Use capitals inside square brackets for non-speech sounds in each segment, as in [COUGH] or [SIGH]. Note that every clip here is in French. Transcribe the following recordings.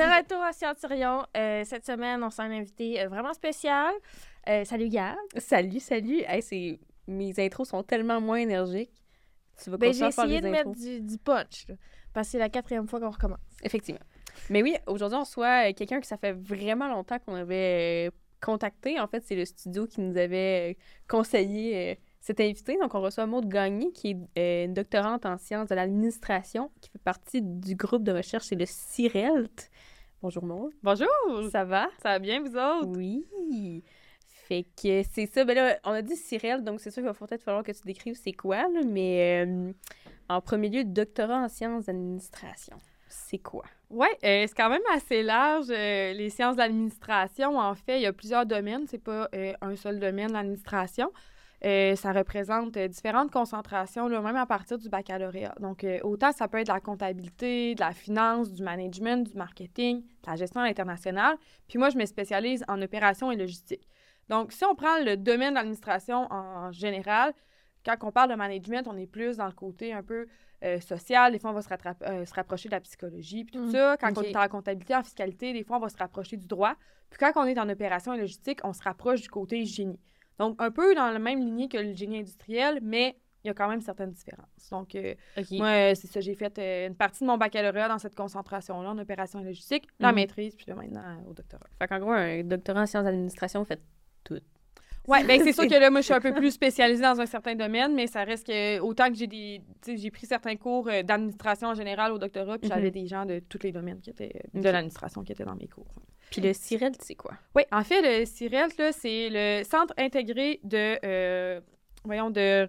De retour à Scienturion. Euh, cette semaine, on s'est un invité euh, vraiment spécial. Euh, salut Gab. Salut, salut. Hey, c'est... Mes intros sont tellement moins énergiques. Tu vas ben, J'ai essayé de mettre du, du punch, là, parce que c'est la quatrième fois qu'on recommence. Effectivement. Mais oui, aujourd'hui, on reçoit quelqu'un que ça fait vraiment longtemps qu'on avait contacté. En fait, c'est le studio qui nous avait conseillé cet invité. Donc, on reçoit Maud Gagné, qui est une doctorante en sciences de l'administration, qui fait partie du groupe de recherche, c'est le CIRELT. Bonjour Maud. Bonjour. Ça va? Ça va bien, vous autres? Oui. Fait que c'est ça. Ben là, on a dit CIRELT, donc c'est sûr qu'il va peut-être falloir que tu décrives c'est quoi, mais euh, en premier lieu, doctorat en sciences d'administration. C'est quoi? Oui, euh, c'est quand même assez large. Euh, les sciences de l'administration, en fait, il y a plusieurs domaines. C'est pas un seul domaine, l'administration. Euh, ça représente euh, différentes concentrations, là, même à partir du baccalauréat. Donc, euh, autant ça peut être de la comptabilité, de la finance, du management, du marketing, de la gestion internationale. Puis moi, je me spécialise en opération et logistique. Donc, si on prend le domaine de l'administration en général, quand on parle de management, on est plus dans le côté un peu social. Des fois, on va se, se rapprocher de la psychologie, puis tout mmh. ça. Quand on est en comptabilité, en fiscalité, des fois, on va se rapprocher du droit. Puis quand on est en opération et logistique, on se rapproche du côté génie. Donc, un peu dans la même lignée que le génie industriel, mais il y a quand même certaines différences. Donc, euh, moi, c'est ça, j'ai fait euh, une partie de mon baccalauréat dans cette concentration-là, en opération logistique, la mhm. maîtrise, puis là, maintenant, au doctorat. Fait qu'en gros, un doctorat en sciences d'administration, fait tout. Oui, bien, c'est [LAUGHS] sûr que là, moi, je suis un peu plus spécialisée dans un certain domaine, mais ça reste que, autant que j'ai des. J'ai pris certains cours euh, d'administration en général au doctorat, puis j'avais mhm. des gens de tous les domaines qui étaient, de l'administration qui étaient dans mes cours. Puis le CIRELT, c'est quoi? Oui, en fait, le CIRELT, c'est le Centre intégré de. Euh, voyons, de.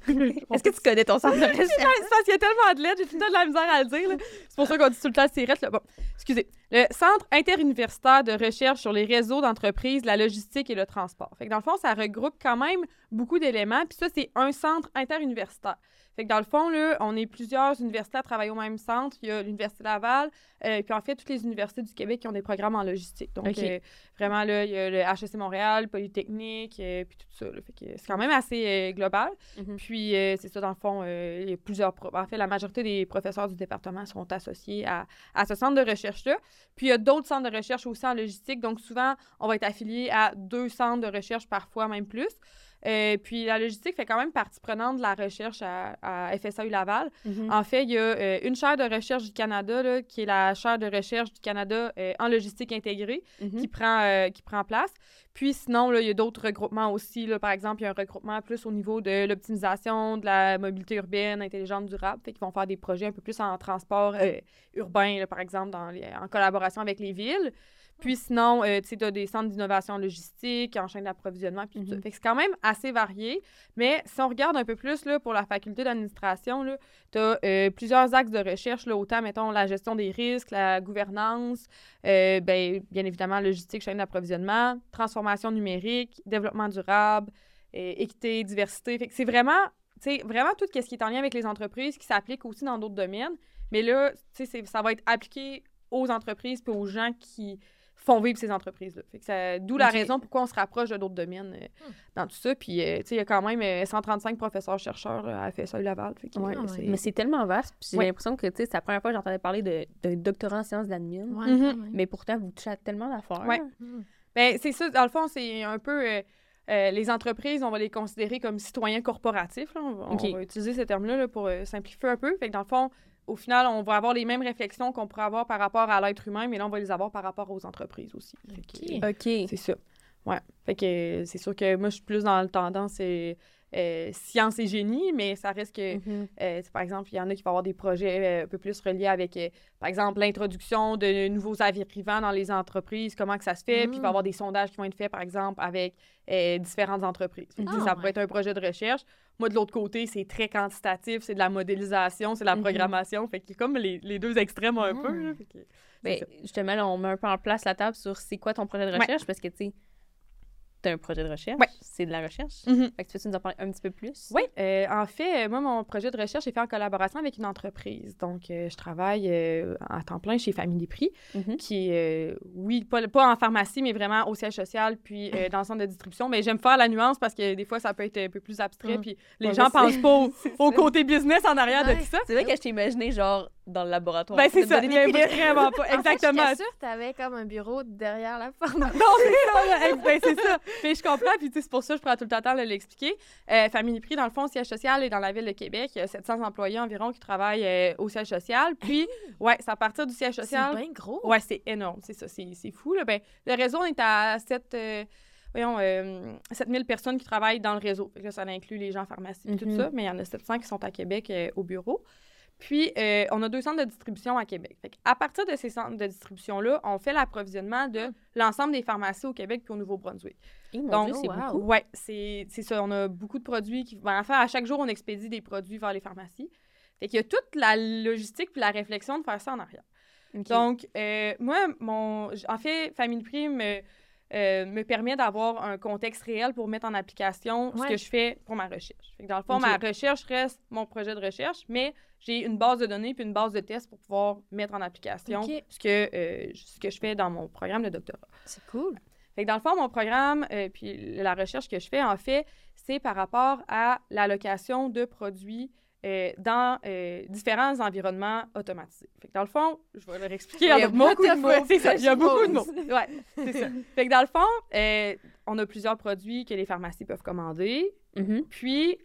[LAUGHS] Est-ce que tu connais ton centre de [LAUGHS] recherche? c'est parce qu'il y a tellement de lettres, j'ai tout le temps de la misère à le dire. C'est pour ça qu'on dit tout le temps CIRELT. Bon, excusez. Le Centre interuniversitaire de recherche sur les réseaux d'entreprises, la logistique et le transport. Fait que dans le fond, ça regroupe quand même beaucoup d'éléments. Puis ça, c'est un centre interuniversitaire. Fait que dans le fond, là, on est plusieurs universités à travailler au même centre. Il y a l'Université Laval, euh, puis en fait, toutes les universités du Québec qui ont des programmes en logistique. Donc, euh, vraiment, là, il y a le HEC Montréal, Polytechnique, euh, puis tout ça. Fait que c'est quand même assez global. Mhm. Puis, c'est ça, dans le fond, a plusieurs... En fait, la majorité des professeurs du département sont associés à, à ce centre de recherche-là. Puis, il y a d'autres centres de recherche aussi en logistique. Donc, souvent, on va être affilié à deux centres de recherche, parfois même plus. Euh, puis la logistique fait quand même partie prenante de la recherche à, à FSAU Laval. Mhm. En fait, il y a euh, une chaire de recherche du Canada, là, qui est la chaire de recherche du Canada euh, en logistique intégrée, mhm. qui, prend, qui prend place. Puis sinon, là, il y a d'autres regroupements aussi. Là, par exemple, il y a un regroupement plus au niveau de l'optimisation de la mobilité urbaine intelligente durable. Fait qu'ils vont faire des projets un peu plus en transport urbain, par exemple, dans en collaboration avec les villes. Puis sinon, euh, tu as des centres d'innovation logistique, en chaîne d'approvisionnement, puis tout ça. Mhm. Fait que c'est quand même assez varié. Mais si on regarde un peu plus là, pour la faculté d'administration, tu as euh, plusieurs axes de recherche, là, autant, mettons, la gestion des risques, la gouvernance, euh, ben, bien évidemment, logistique, chaîne d'approvisionnement, transformation numérique, développement durable, équité, diversité. Fait que c'est vraiment, vraiment tout ce qui est en lien avec les entreprises qui s'applique aussi dans d'autres domaines. Mais là, ça va être appliqué aux entreprises et aux gens qui font vivre ces entreprises-là. D'où la raison pourquoi on se rapproche de d'autres domaines euh, hmm. dans tout ça. Puis, euh, il y a quand même 135 euh, professeurs-chercheurs à FSA Laval. mais c'est tellement vaste. Puis j'ai l'impression que c'est la première fois que j'entendais parler d'un doctorat en sciences de l'admin. Mhm. Mais pourtant, vous touchez à tellement d'affaires. Oui. Hmm. Ben, c'est ça. Dans le fond, c'est un peu... les entreprises, on va les considérer comme citoyens corporatifs. On, va, utiliser ces termes-là pour simplifier un peu. Fait que dans le fond, au final, on va avoir les mêmes réflexions qu'on pourrait avoir par rapport à l'être humain, mais là, on va les avoir par rapport aux entreprises aussi. OK. C'est ça. Ouais. Fait que c'est sûr que moi, je suis plus dans le tendance euh, euh, science et génie, mais ça reste que, mm-hmm. euh, par exemple, il y en a qui vont avoir des projets un peu plus reliés avec, par exemple, l'introduction de nouveaux arrivants dans les entreprises, comment que ça se fait, puis il va y avoir mm. des sondages qui vont être faits, par exemple, avec différentes entreprises. Ah, ça pourrait être un projet de recherche. Moi, de l'autre côté, c'est très quantitatif, c'est de la modélisation, c'est de la mm-hmm. programmation. Fait qu'il y a comme les, les, deux extrêmes un peu. Ah. Ben, justement, là, on met un peu en place la table sur c'est quoi ton projet de recherche, parce que, tu sais, un projet de recherche. C'est de la recherche. Mm Fait que tu peux nous en parler un petit peu plus? Oui. Euh, en fait, moi, mon projet de recherche est fait en collaboration avec une entreprise. Donc, euh, je travaille euh, à temps plein chez Famille des Prix, mhm. qui est, oui, pas, pas, en pharmacie, mais vraiment au siège social, puis dans le centre de distribution. Mais j'aime faire la nuance parce que des fois, ça peut être un peu plus abstrait, mhm. puis les gens pensent pas au, [LAUGHS] côté business en arrière de tout ça. C'est vrai que je t'ai imaginé, genre, dans le laboratoire. Ben, c'est ça, mais vraiment pas. Exactement. [LAUGHS] En fait, sûre que t'avais comme un bureau derrière la porte. [LAUGHS] Non, c'est ça, là. Ben, c'est ça. Mais je comprends, puis c'est pour ça que je prends tout le temps de l'expliquer. Euh, Famille Prix, dans le fond, siège social est dans la ville de Québec. Il y a 700 employés environ qui travaillent euh, au siège social. Puis, ouais, c'est à partir du siège C'est social. bien gros. Ouais, c'est énorme, c'est ça, c'est c'est fou. Là. Ben, le réseau, on est à 7, euh, voyons, euh, 7000 personnes qui travaillent dans le réseau. Ça inclut les gens en pharmacie et tout Mhm. ça, mais il y en a 700 qui sont à Québec euh, au bureau. Puis, euh, on a deux centres de distribution à Québec. Fait à partir de ces centres de distribution-là, on fait l'approvisionnement de l'ensemble des pharmacies au Québec puis au Nouveau-Brunswick. Eh, Donc, c'est wow. Ouais, c'est ça. On a beaucoup de produits qui. Ben, enfin, à chaque jour, on expédie des produits vers les pharmacies. Fait qu'il y a toute la logistique puis la réflexion de faire ça en arrière. Donc, euh, moi, mon, en fait, Family Prix me, euh, me permet d'avoir un contexte réel pour mettre en application ce que je fais pour ma recherche. Fait que dans le fond, ma recherche reste mon projet de recherche, mais j'ai une base de données puis une base de tests pour pouvoir mettre en application ce, que, euh, ce que je fais dans mon programme de doctorat. C'est cool. Fait que dans le fond, mon programme, euh, puis la recherche que je fais, en fait, c'est par rapport à l'allocation de produits euh, dans euh, différents environnements automatisés. Fait que dans le fond, je vais leur expliquer Il y a beaucoup de mots, C'est ça, il y a beaucoup de mots. [LAUGHS] Ouais, c'est ça. Fait que dans le fond, euh, on a plusieurs produits que les pharmacies peuvent commander, Mhm. puis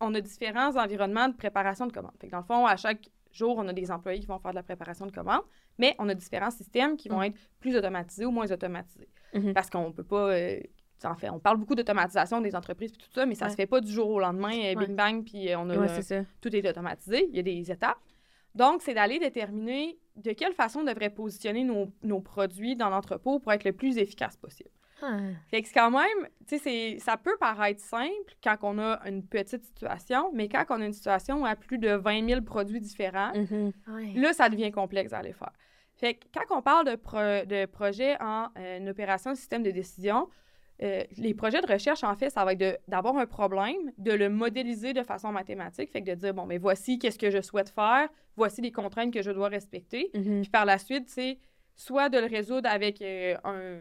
on a différents environnements de préparation de commandes. Fait que dans le fond, à chaque jour, on a des employés qui vont faire de la préparation de commandes, mais on a différents systèmes qui vont Mm. être plus automatisés ou moins automatisés. Mhm. Parce qu'on peut pas. En fait, on parle beaucoup d'automatisation des entreprises puis tout ça, mais ça Ouais. se fait pas du jour au lendemain, euh, bing bang, puis euh, on a Ouais, euh, tout est automatisé. Il y a des étapes. Donc, c'est d'aller déterminer de quelle façon on devrait positionner nos, nos produits dans l'entrepôt pour être le plus efficace possible. Ah. Fait que c'est quand même, tu sais, c'est- ça peut paraître simple quand on a une petite situation, mais quand on a une situation où il y a plus de 20 000 produits différents, Mhm. Ouais. là, ça devient complexe à aller faire. Fait que quand on parle de, pro- de projet en euh, une opération système de décision, euh, les projets de recherche, en fait, ça va être d'avoir un problème, de le modéliser de façon mathématique, fait que de dire, bon, mais voici qu'est-ce que je souhaite faire, voici les contraintes que je dois respecter, Mhm. puis par la suite, c'est soit de le résoudre avec euh, un,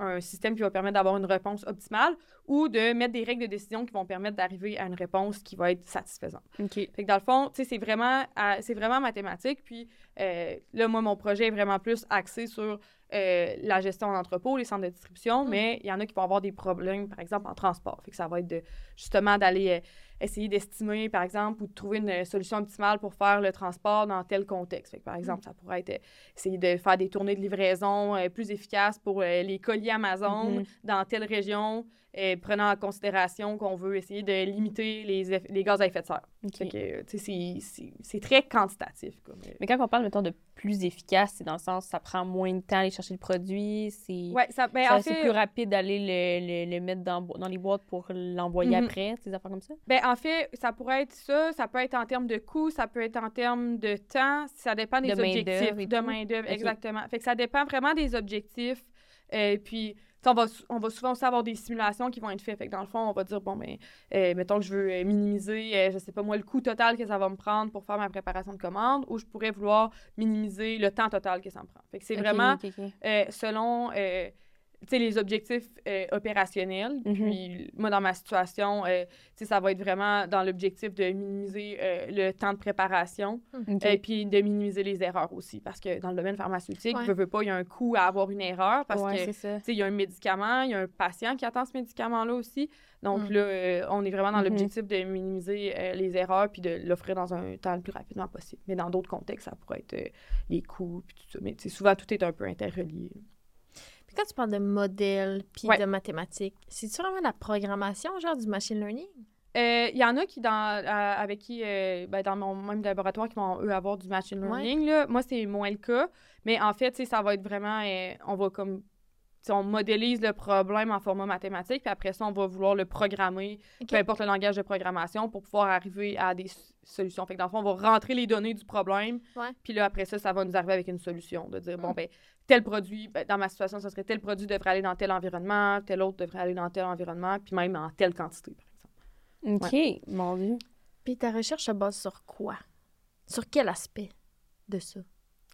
un système qui va permettre d'avoir une réponse optimale ou de mettre des règles de décision qui vont permettre d'arriver à une réponse qui va être satisfaisante. OK. Fait que dans le fond, vraiment, c'est vraiment mathématique. Puis euh, là, moi, mon projet est vraiment plus axé sur euh, la gestion en entrepôt, les centres de distribution, Mm. mais il y en a qui vont avoir des problèmes, par exemple, en transport. Fait que ça va être de, justement d'aller euh, essayer d'estimer, par exemple, ou de trouver une euh, solution optimale pour faire le transport dans tel contexte. Fait que, par exemple, ça pourrait être euh, essayer de faire des tournées de livraison euh, plus efficaces pour euh, les colis Amazon Mhm. dans telle région, euh, prenant en considération qu'on veut essayer de limiter les, les gaz à effet de serre. OK. Fait que, tu sais, c'est- très quantitatif. Mais quand on parle, mettons, de plus efficace, c'est dans le sens ça prend moins de temps à aller chercher le produit, c'est Ouais, ça, ben, ça- en c'est fait, plus rapide d'aller le, le- le mettre dans, dans les boîtes pour l'envoyer Mhm. après, ces affaires comme ça? ben, en fait, ça pourrait être ça, ça peut être en termes de coût, ça peut être en termes de temps, ça dépend des De objectifs et de main-d'œuvre, exactement. Fait que ça dépend vraiment des objectifs. Euh, puis, on va, sou- on va souvent aussi avoir des simulations qui vont être faites. Fait que dans le fond, on va dire, bon, ben, euh, mettons que je veux euh, minimiser, euh, je sais pas moi, le coût total que ça va me prendre pour faire ma préparation de commande, ou je pourrais vouloir minimiser le temps total que ça me prend. Fait que c'est vraiment selon sais, les objectifs euh, opérationnels. Mhm. Puis moi, dans ma situation, euh, ça va être vraiment dans l'objectif de minimiser euh, le temps de préparation Ok. et puis de minimiser les erreurs aussi. Parce que dans le domaine pharmaceutique, Ouais. veut, veut pas, il y a un coût à avoir une erreur parce ouais, que il y a un médicament, il y a un patient qui attend ce médicament-là aussi. Donc Mm. là, on est vraiment dans Mhm. l'objectif de minimiser les erreurs puis de l'offrir dans un temps le plus rapidement possible. Mais dans d'autres contextes, ça pourrait être les coûts puis tout ça. Mais souvent, tout est un peu interrelié. Quand tu parles de modèles puis Ouais. de mathématiques, c'est-tu vraiment la programmation, genre du machine learning? Euh, Il y en a qui, dans, avec qui, euh, ben, dans mon même laboratoire, qui vont, eux, avoir du machine Ouais. learning. là. Moi, c'est moins le cas. Mais en fait, ça va être vraiment... euh, on va comme... On modélise le problème en format mathématique, puis après ça, on va vouloir le programmer, peu importe le langage de programmation, pour pouvoir arriver à des solutions. Fait que dans le fond, on va rentrer les données du problème, Ouais. puis là, après ça, ça va nous arriver avec une solution, de dire, bon, Mm. ben, tel produit, ben, dans ma situation, ça serait tel produit devrait aller dans tel environnement, tel autre devrait aller dans tel environnement, puis même en telle quantité, par exemple. OK, mon Dieu. Puis ta recherche se base sur quoi? Sur quel aspect de ça?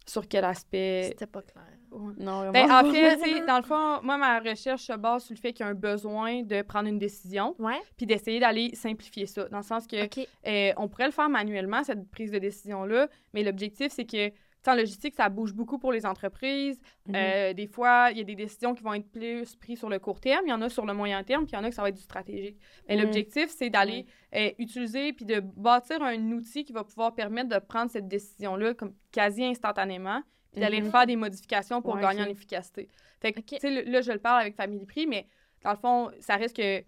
Sur quel aspect? C'était pas clair. Ouais. Non, Ben, vraiment en fait, pas. [LAUGHS] tu sais, dans le fond, moi, ma recherche se base sur le fait qu'il y a un besoin de prendre une décision, Ouais. puis d'essayer d'aller simplifier ça. Dans le sens que euh, on pourrait le faire manuellement, cette prise de décision-là, mais l'objectif, c'est que, en logistique, ça bouge beaucoup pour les entreprises. Mhm. Euh, des fois, il y a des décisions qui vont être plus prises sur le court terme, il y en a sur le moyen terme, puis il y en a que ça va être du stratégique. Mais Mhm. l'objectif, c'est d'aller euh, utiliser puis de bâtir un outil qui va pouvoir permettre de prendre cette décision-là comme quasi instantanément, puis d'aller Mhm. faire des modifications pour Ouais, gagner en efficacité. Fait que, le- là, je le parle avec Family Prix, mais dans le fond, ça risque que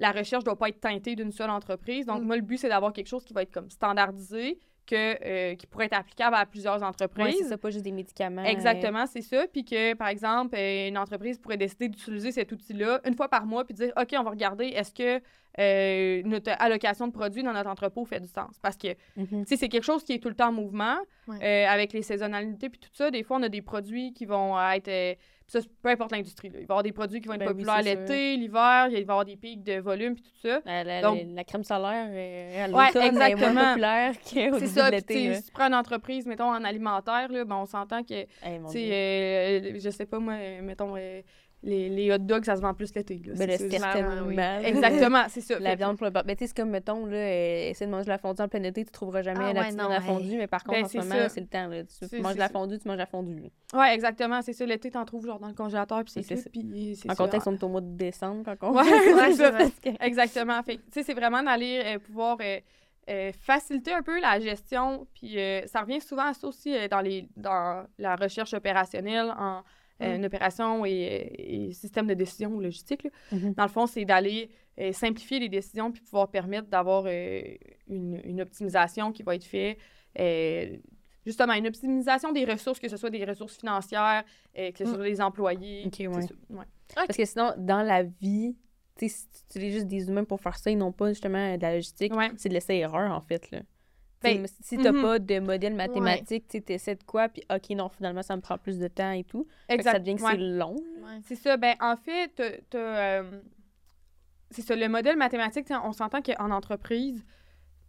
la recherche doit pas être teintée d'une seule entreprise. Donc, Mm. moi, le but, c'est d'avoir quelque chose qui va être comme standardisé, que, euh, qui pourrait être applicable à plusieurs entreprises. Ouais, c'est ça, pas juste des médicaments. Exactement, c'est ça. Puis que, par exemple, euh, une entreprise pourrait décider d'utiliser cet outil-là une fois par mois, puis dire, OK, on va regarder, est-ce que euh, notre allocation de produits dans notre entrepôt fait du sens? Parce que, mhm. tu sais, c'est quelque chose qui est tout le temps en mouvement, Ouais. euh, avec les saisonnalités puis tout ça. Des fois, on a des produits qui vont être... euh, ça, peu importe l'industrie. Il va y avoir des produits qui vont être Ben populaires l'été, l'hiver, il va y avoir des pics de volume puis tout ça. La, la- Donc- la- crème solaire à Ouais, est exactement. moins populaire [LAUGHS] qu'au début ça. de l'été. si tu prends une entreprise, mettons, en alimentaire, là, ben, on s'entend que Hey, Tu sais, euh, je sais pas, moi, mettons, les, les hot dogs, ça se vend plus l'été. là. Ben, C'est- certainement. oui. Exactement, c'est ça. [LAUGHS] La viande pour le Mais tu sais, c'est comme, mettons, là, euh, essayer de manger de la fondue en plein été, tu trouveras jamais Ah la ouais, non, hey. fondue, mais par contre, Ben, en ce moment, c'est le temps, là. Tu C'est- manges de la fondue, tu manges de la fondue. Ouais, exactement, c'est ça. L'été, t'en trouves genre dans le congélateur, puis c'est ça. Puis En contexte, on est au mois de décembre quand on Ouais, [LAUGHS] c'est Exactement. Fait tu sais, c'est vraiment d'aller euh, pouvoir euh, euh, faciliter un peu la gestion. Puis euh, ça revient souvent à ça aussi euh, dans, les, dans la recherche opérationnelle, en euh, Mm. une opération et, et système de décision ou logistique. là. Mhm. Dans le fond, c'est d'aller euh, simplifier les décisions puis pouvoir permettre d'avoir euh, une, une optimisation qui va être faite. euh, justement, une optimisation des ressources, que ce soit des ressources financières, euh, que ce Mm. soit des employés. Ouais. ouais. Parce que sinon, dans la vie, si tu utilises juste des humains pour faire ça et non pas justement de la logistique, Ouais. c'est de laisser erreur, en fait, là. Ben, si t'as mhm. pas de modèle mathématique, tu essaies de quoi, puis OK, non, finalement, ça me prend plus de temps et tout. Exact. ça devient que ouais. c'est long. Ouais. C'est ça. Ben, en fait, t'as- euh, c'est ça. Le modèle mathématique, on s'entend qu'en entreprise,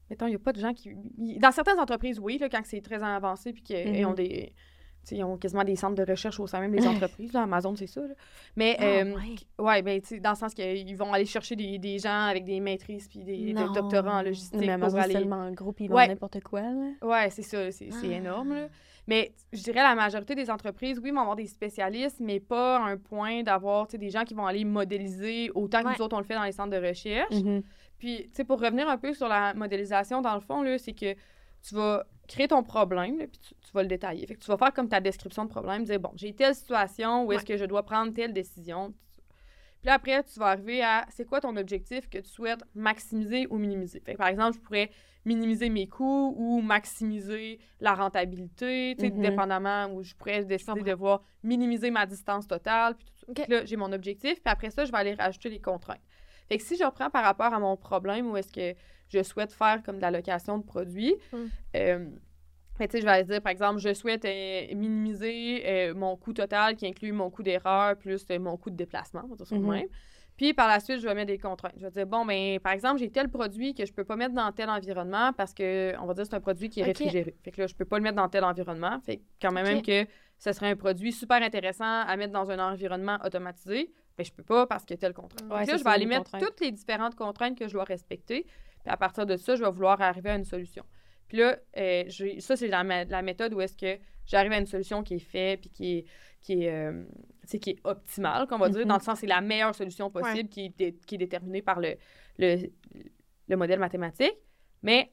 mettons, il n'y a pas de gens qui. y- Dans certaines entreprises, oui, là, quand c'est très avancé puis qu'ils ont des. T'sais, ils ont quasiment des centres de recherche au sein même des [LAUGHS] entreprises. Là, Amazon, c'est ça. là. Mais, Ah, euh, ouais. ouais, ben, tu sais, dans le sens qu'ils vont aller chercher des, des gens avec des maîtrises puis des, des doctorats en logistique Mais pour Amazon, aller. tellement gros, puis ils Ouais. n'importe quoi, là. Ouais, c'est ça, c'est Ah. énorme. là. Mais je dirais la majorité des entreprises, oui, vont avoir des spécialistes, mais pas à un point d'avoir des gens qui vont aller modéliser autant que Ouais. nous autres on le fait dans les centres de recherche. Mhm. Puis, tu sais, pour revenir un peu sur la modélisation, dans le fond, là, c'est que tu vas créer ton problème, là, puis tu, tu vas le détailler. Fait que tu vas faire comme ta description de problème, dire, bon, j'ai telle situation où est-ce que je dois prendre telle décision. Puis là, après, tu vas arriver à, c'est quoi ton objectif que tu souhaites maximiser ou minimiser? Fait que, par exemple, je pourrais minimiser mes coûts ou maximiser la rentabilité, tu sais, Mhm. dépendamment, ou je pourrais décider de voir minimiser ma distance totale, puis tout ça. Là, j'ai mon objectif, puis après ça, je vais aller rajouter les contraintes. Fait que si je reprends par rapport à mon problème où est-ce que je souhaite faire comme de l'allocation de produits, Mm. euh, que, tu sais, je vais aller dire, par exemple, je souhaite euh, minimiser euh, mon coût total qui inclut mon coût d'erreur plus mon coût de déplacement, on va dire ça de Mhm. même. Puis par la suite, je vais mettre des contraintes. Je vais dire, bon, ben, par exemple, j'ai tel produit que je peux pas mettre dans tel environnement parce que, on va dire, c'est un produit qui est réfrigéré. Fait que là, je peux pas le mettre dans tel environnement. Fait que quand même, que ce serait un produit super intéressant à mettre dans un environnement automatisé, ben, je peux pas parce qu'il y a telle contrainte. Ouais, que là, je vais aller mettre contrainte. toutes les différentes contraintes que je dois respecter. Puis à partir de ça, je vais vouloir arriver à une solution. Puis là, euh, ça, c'est la, la méthode où est-ce que j'arrive à une solution qui est faite, puis qui est, qui est, euh, qui est optimale, qu'on va dire, Mhm. dans le sens c'est la meilleure solution possible qui, est qui est déterminée par le, le, le modèle mathématique. Mais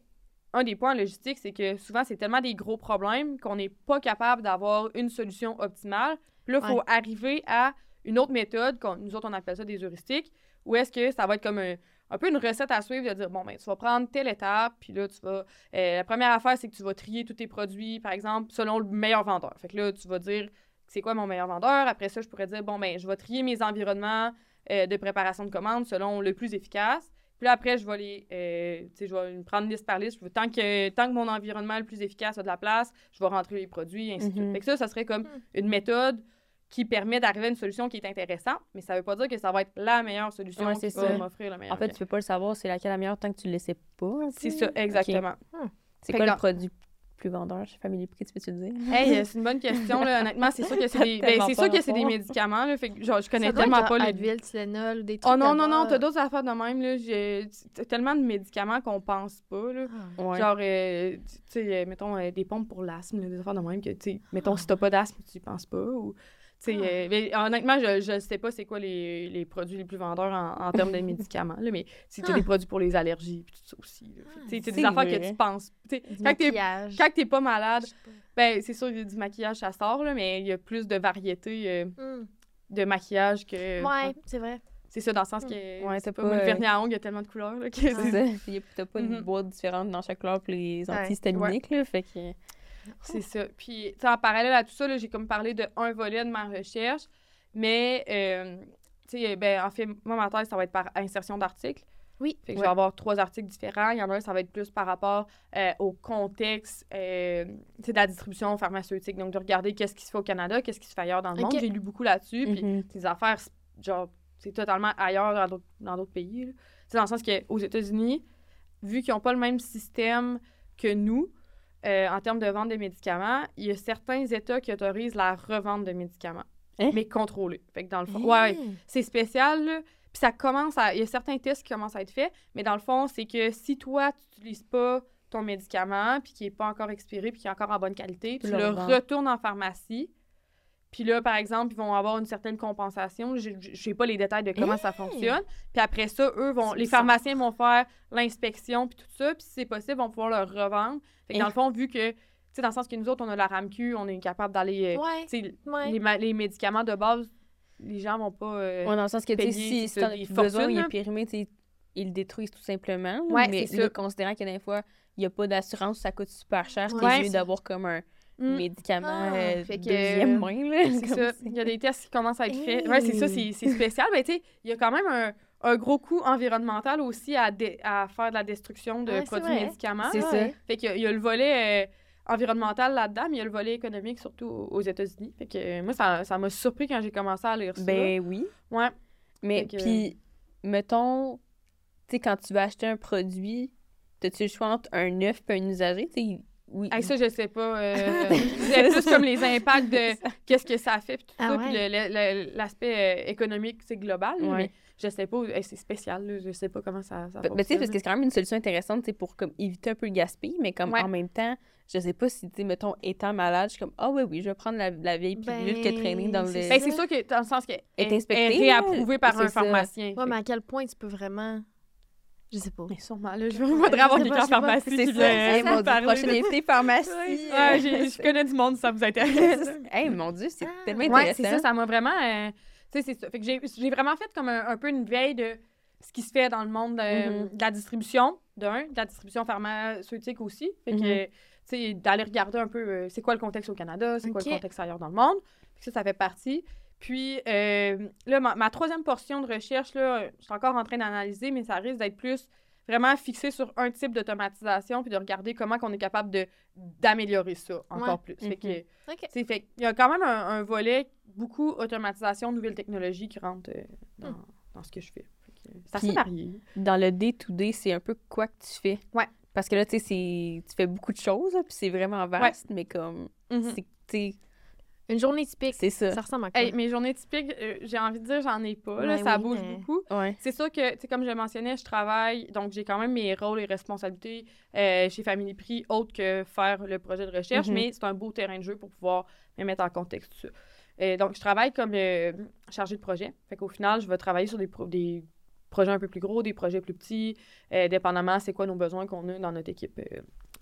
un des points en logistique, c'est que souvent, c'est tellement des gros problèmes qu'on n'est pas capable d'avoir une solution optimale. Puis là, il faut Ouais. arriver à une autre méthode, qu'on- nous autres, on appelle ça des heuristiques, où est-ce que ça va être comme un, un peu une recette à suivre de dire, bon, ben, tu vas prendre telle étape, puis là, tu vas... euh, la première affaire, c'est que tu vas trier tous tes produits, par exemple, selon le meilleur vendeur. Fait que là, tu vas dire, c'est quoi mon meilleur vendeur? Après ça, je pourrais dire, bon, ben, je vais trier mes environnements euh, de préparation de commandes selon le plus efficace. Puis là, après, je vais les... euh, tu sais, je vais prendre liste par liste. Tant, que, tant que mon environnement le plus efficace a de la place, je vais rentrer les produits, et ainsi de suite. Mhm. Fait que ça, ça serait comme Hmm. une méthode qui permet d'arriver à une solution qui est intéressante, mais ça veut pas dire que ça va être la meilleure solution Ouais, qui va m'offrir le meilleur En fait, gain. tu peux pas le savoir c'est laquelle la meilleure tant que tu le sais pas. un C'est ça, exactement. C'est quoi que le dans- produit plus vendeur chez Family Prix, tu peux-tu le dire? Hey, euh, [LAUGHS] c'est une bonne question, là. Honnêtement, c'est sûr que c'est des, ben, sûr que c'est des médicaments, là. Fait que, genre, je connais Ça doit tellement être pas les. Advil, Tylenol, des trucs Oh non, non, non, t'as d'autres affaires de même, là. J'ai tellement de médicaments qu'on pense pas, là. Ah. Ouais. Genre, euh, tu sais, euh, mettons, euh, des pompes pour l'asthme, des affaires de même que, tu sais, mettons, si t'as pas d'asthme, tu y penses pas, ou... Tu sais, Ah. euh, mais honnêtement, je, je sais pas c'est quoi les, les produits les plus vendeurs en, en termes de [LAUGHS] médicaments, là, mais c'est Ah. des produits pour les allergies, puis tout ça aussi, que, tu sais, c'est des affaires vrai. que tu penses... tu quand quand t'es pas malade, ben, c'est sûr, a du maquillage, ça sort, là, mais il y a plus de variété euh, Hmm. de maquillage que... Ouais, c'est vrai. C'est ça, dans le sens que... Ouais, c'est t'as pas... pas, moi, le euh, vernis à ongles, il y a tellement de couleurs, là, que C'est c'est- ça. Il y a- T'as pas Mhm. une boîte différente dans chaque couleur pour les Ouais. antihistaminiques, là. Fait que. [LAUGHS] C'est ça. Puis, tu sais, en parallèle à tout ça, j'ai comme parlé de un volet de ma recherche, mais, euh, tu sais, ben, en fait, moi, ma thèse, ça va être par insertion d'articles. Oui. Fait que je Ouais. vais avoir trois articles différents. Il y en a un, ça va être plus par rapport euh, au contexte euh, tu sais, de la distribution pharmaceutique. Donc, de regarder qu'est-ce qui se fait au Canada, qu'est-ce qui se fait ailleurs dans le Ok. monde. J'ai lu beaucoup là-dessus. Puis, Mhm. ces affaires, genre, c'est totalement ailleurs dans d'autres- pays. C'est dans le sens qu'aux États-Unis, vu qu'ils n'ont pas le même système que nous, euh, en termes de vente de médicaments, il y a certains États qui autorisent la revente de médicaments, Hein? mais contrôlés. Fait que dans le fond, Hein? ouais, c'est spécial, là. Puis ça commence à... Il y a certains tests qui commencent à être faits, mais dans le fond, c'est que si toi, tu n'utilises pas ton médicament, puis qui n'est pas encore expiré, puis qui est encore en bonne qualité, tu Tu le retournes en pharmacie. Puis là, par exemple, ils vont avoir une certaine compensation. Je je sais pas les détails de comment ça fonctionne. Puis après ça, eux vont... C'est Les pharmaciens vont faire l'inspection, puis tout ça. Puis si c'est possible, ils vont pouvoir le revendre. Fait que dans le fond, vu que... Tu sais, dans le sens que nous autres, on a la RAMQ, on est capable d'aller... euh, Ouais. tu sais, Ouais. les, les médicaments de base, les gens vont pas... euh, Ouais, dans le sens que, tu sais, payer, si, c'est si t'en as besoin, il est périmé, tu ils le détruisent tout simplement. mais c'est ça. considérant que des fois, il n'y a pas d'assurance, ça coûte super cher. T'es mieux d'avoir comme un Mm. médicament Ah, euh, fait que, deuxième main. C'est [LAUGHS] ça. Il y a des tests qui commencent à être faits. Hey. Ouais, c'est ça, c'est spécial. Mais tu sais, il y a quand même un, un gros coût environnemental aussi à, à faire de la destruction de Ouais, produits médicaments. C'est ça. Fait qu'il y y a le volet euh, environnemental là-dedans, mais il y a le volet économique surtout aux États-Unis. Fait que euh, moi, ça ça m'a surpris quand j'ai commencé à lire ça. Ben oui. ouais. Mais puis, mettons, tu sais, quand tu vas acheter un produit, as-tu le choix entre un neuf et un usagé? Tu sais, oui. Hey, ça, je sais pas. euh, [LAUGHS] c'est plus comme les impacts de [LAUGHS] qu'est-ce que ça fait, puis tout Ah ça, ouais. puis l'aspect euh, économique, c'est global. Ouais. Mais je sais pas. hey, c'est spécial, là, je sais pas comment ça, ça Ben, tu sais, parce que c'est quand même une solution intéressante, pour comme éviter un peu le gaspille, mais comme Ouais. en même temps, je sais pas si, tu sais, mettons, étant malade, je suis comme, ah oui, oui, je vais prendre la, la vieille pilule que Ben, traîner dans le. c'est Ben, c'est sûr que dans le sens qu'elle Est est, inspectée, réapprouvée par un ça? pharmacien. Ouais, mais à quel point tu peux vraiment. Je sais pas. Mais sûrement, là, je voudrais avoir quelqu'un pharmacie C'est qui ça. vient mon de- invitée pharmacie. Ouais, je connais du monde, ça vous intéresse. [LAUGHS] hey, mon Dieu, c'est Ah. tellement Ouais, intéressant. c'est ça, ça m'a vraiment... euh, tu sais, c'est ça. Fait que j'ai j'ai vraiment fait comme un, un peu une veille de ce qui se fait dans le monde de, Mhm. de la distribution, d'un, de la distribution pharmaceutique aussi. Fait que, Mhm. tu sais, d'aller regarder un peu euh, c'est quoi le contexte au Canada, c'est quoi le contexte ailleurs dans le monde. Fait que ça, ça fait partie. Puis euh, là, ma, ma troisième portion de recherche, là, je suis encore en train d'analyser, mais ça risque d'être plus vraiment fixé sur un type d'automatisation puis de regarder comment on est capable de d'améliorer ça encore plus. Fait que, Mhm. Fait il y a quand même un, un volet beaucoup automatisation, nouvelles technologies qui rentrent euh, dans, Hmm. dans ce que je fais. C'est assez varié. Dans le day-to-day, c'est un peu quoi que tu fais? Ouais. Parce que là, tu sais, c'est- tu fais beaucoup de choses, là, puis c'est vraiment vaste, mais comme, Mhm. c'est- tu sais, Une journée typique. c'est ça. Ça ressemble à quoi? Hey, mes journées typiques, euh, j'ai envie de dire, j'en ai pas. là, Ouais, ça oui, bouge mais- beaucoup. Ouais. C'est sûr que, tu sais, comme je le mentionnais, je travaille, donc j'ai quand même mes rôles et responsabilités euh, chez Family Prix, autres que faire le projet de recherche, Mhm. mais c'est un beau terrain de jeu pour pouvoir me mettre en contexte ça. Euh, donc, je travaille comme euh, chargée de projet. Fait qu'au final, je vais travailler sur des, pro- des projets un peu plus gros, des projets plus petits, euh, dépendamment c'est quoi nos besoins qu'on a dans notre équipe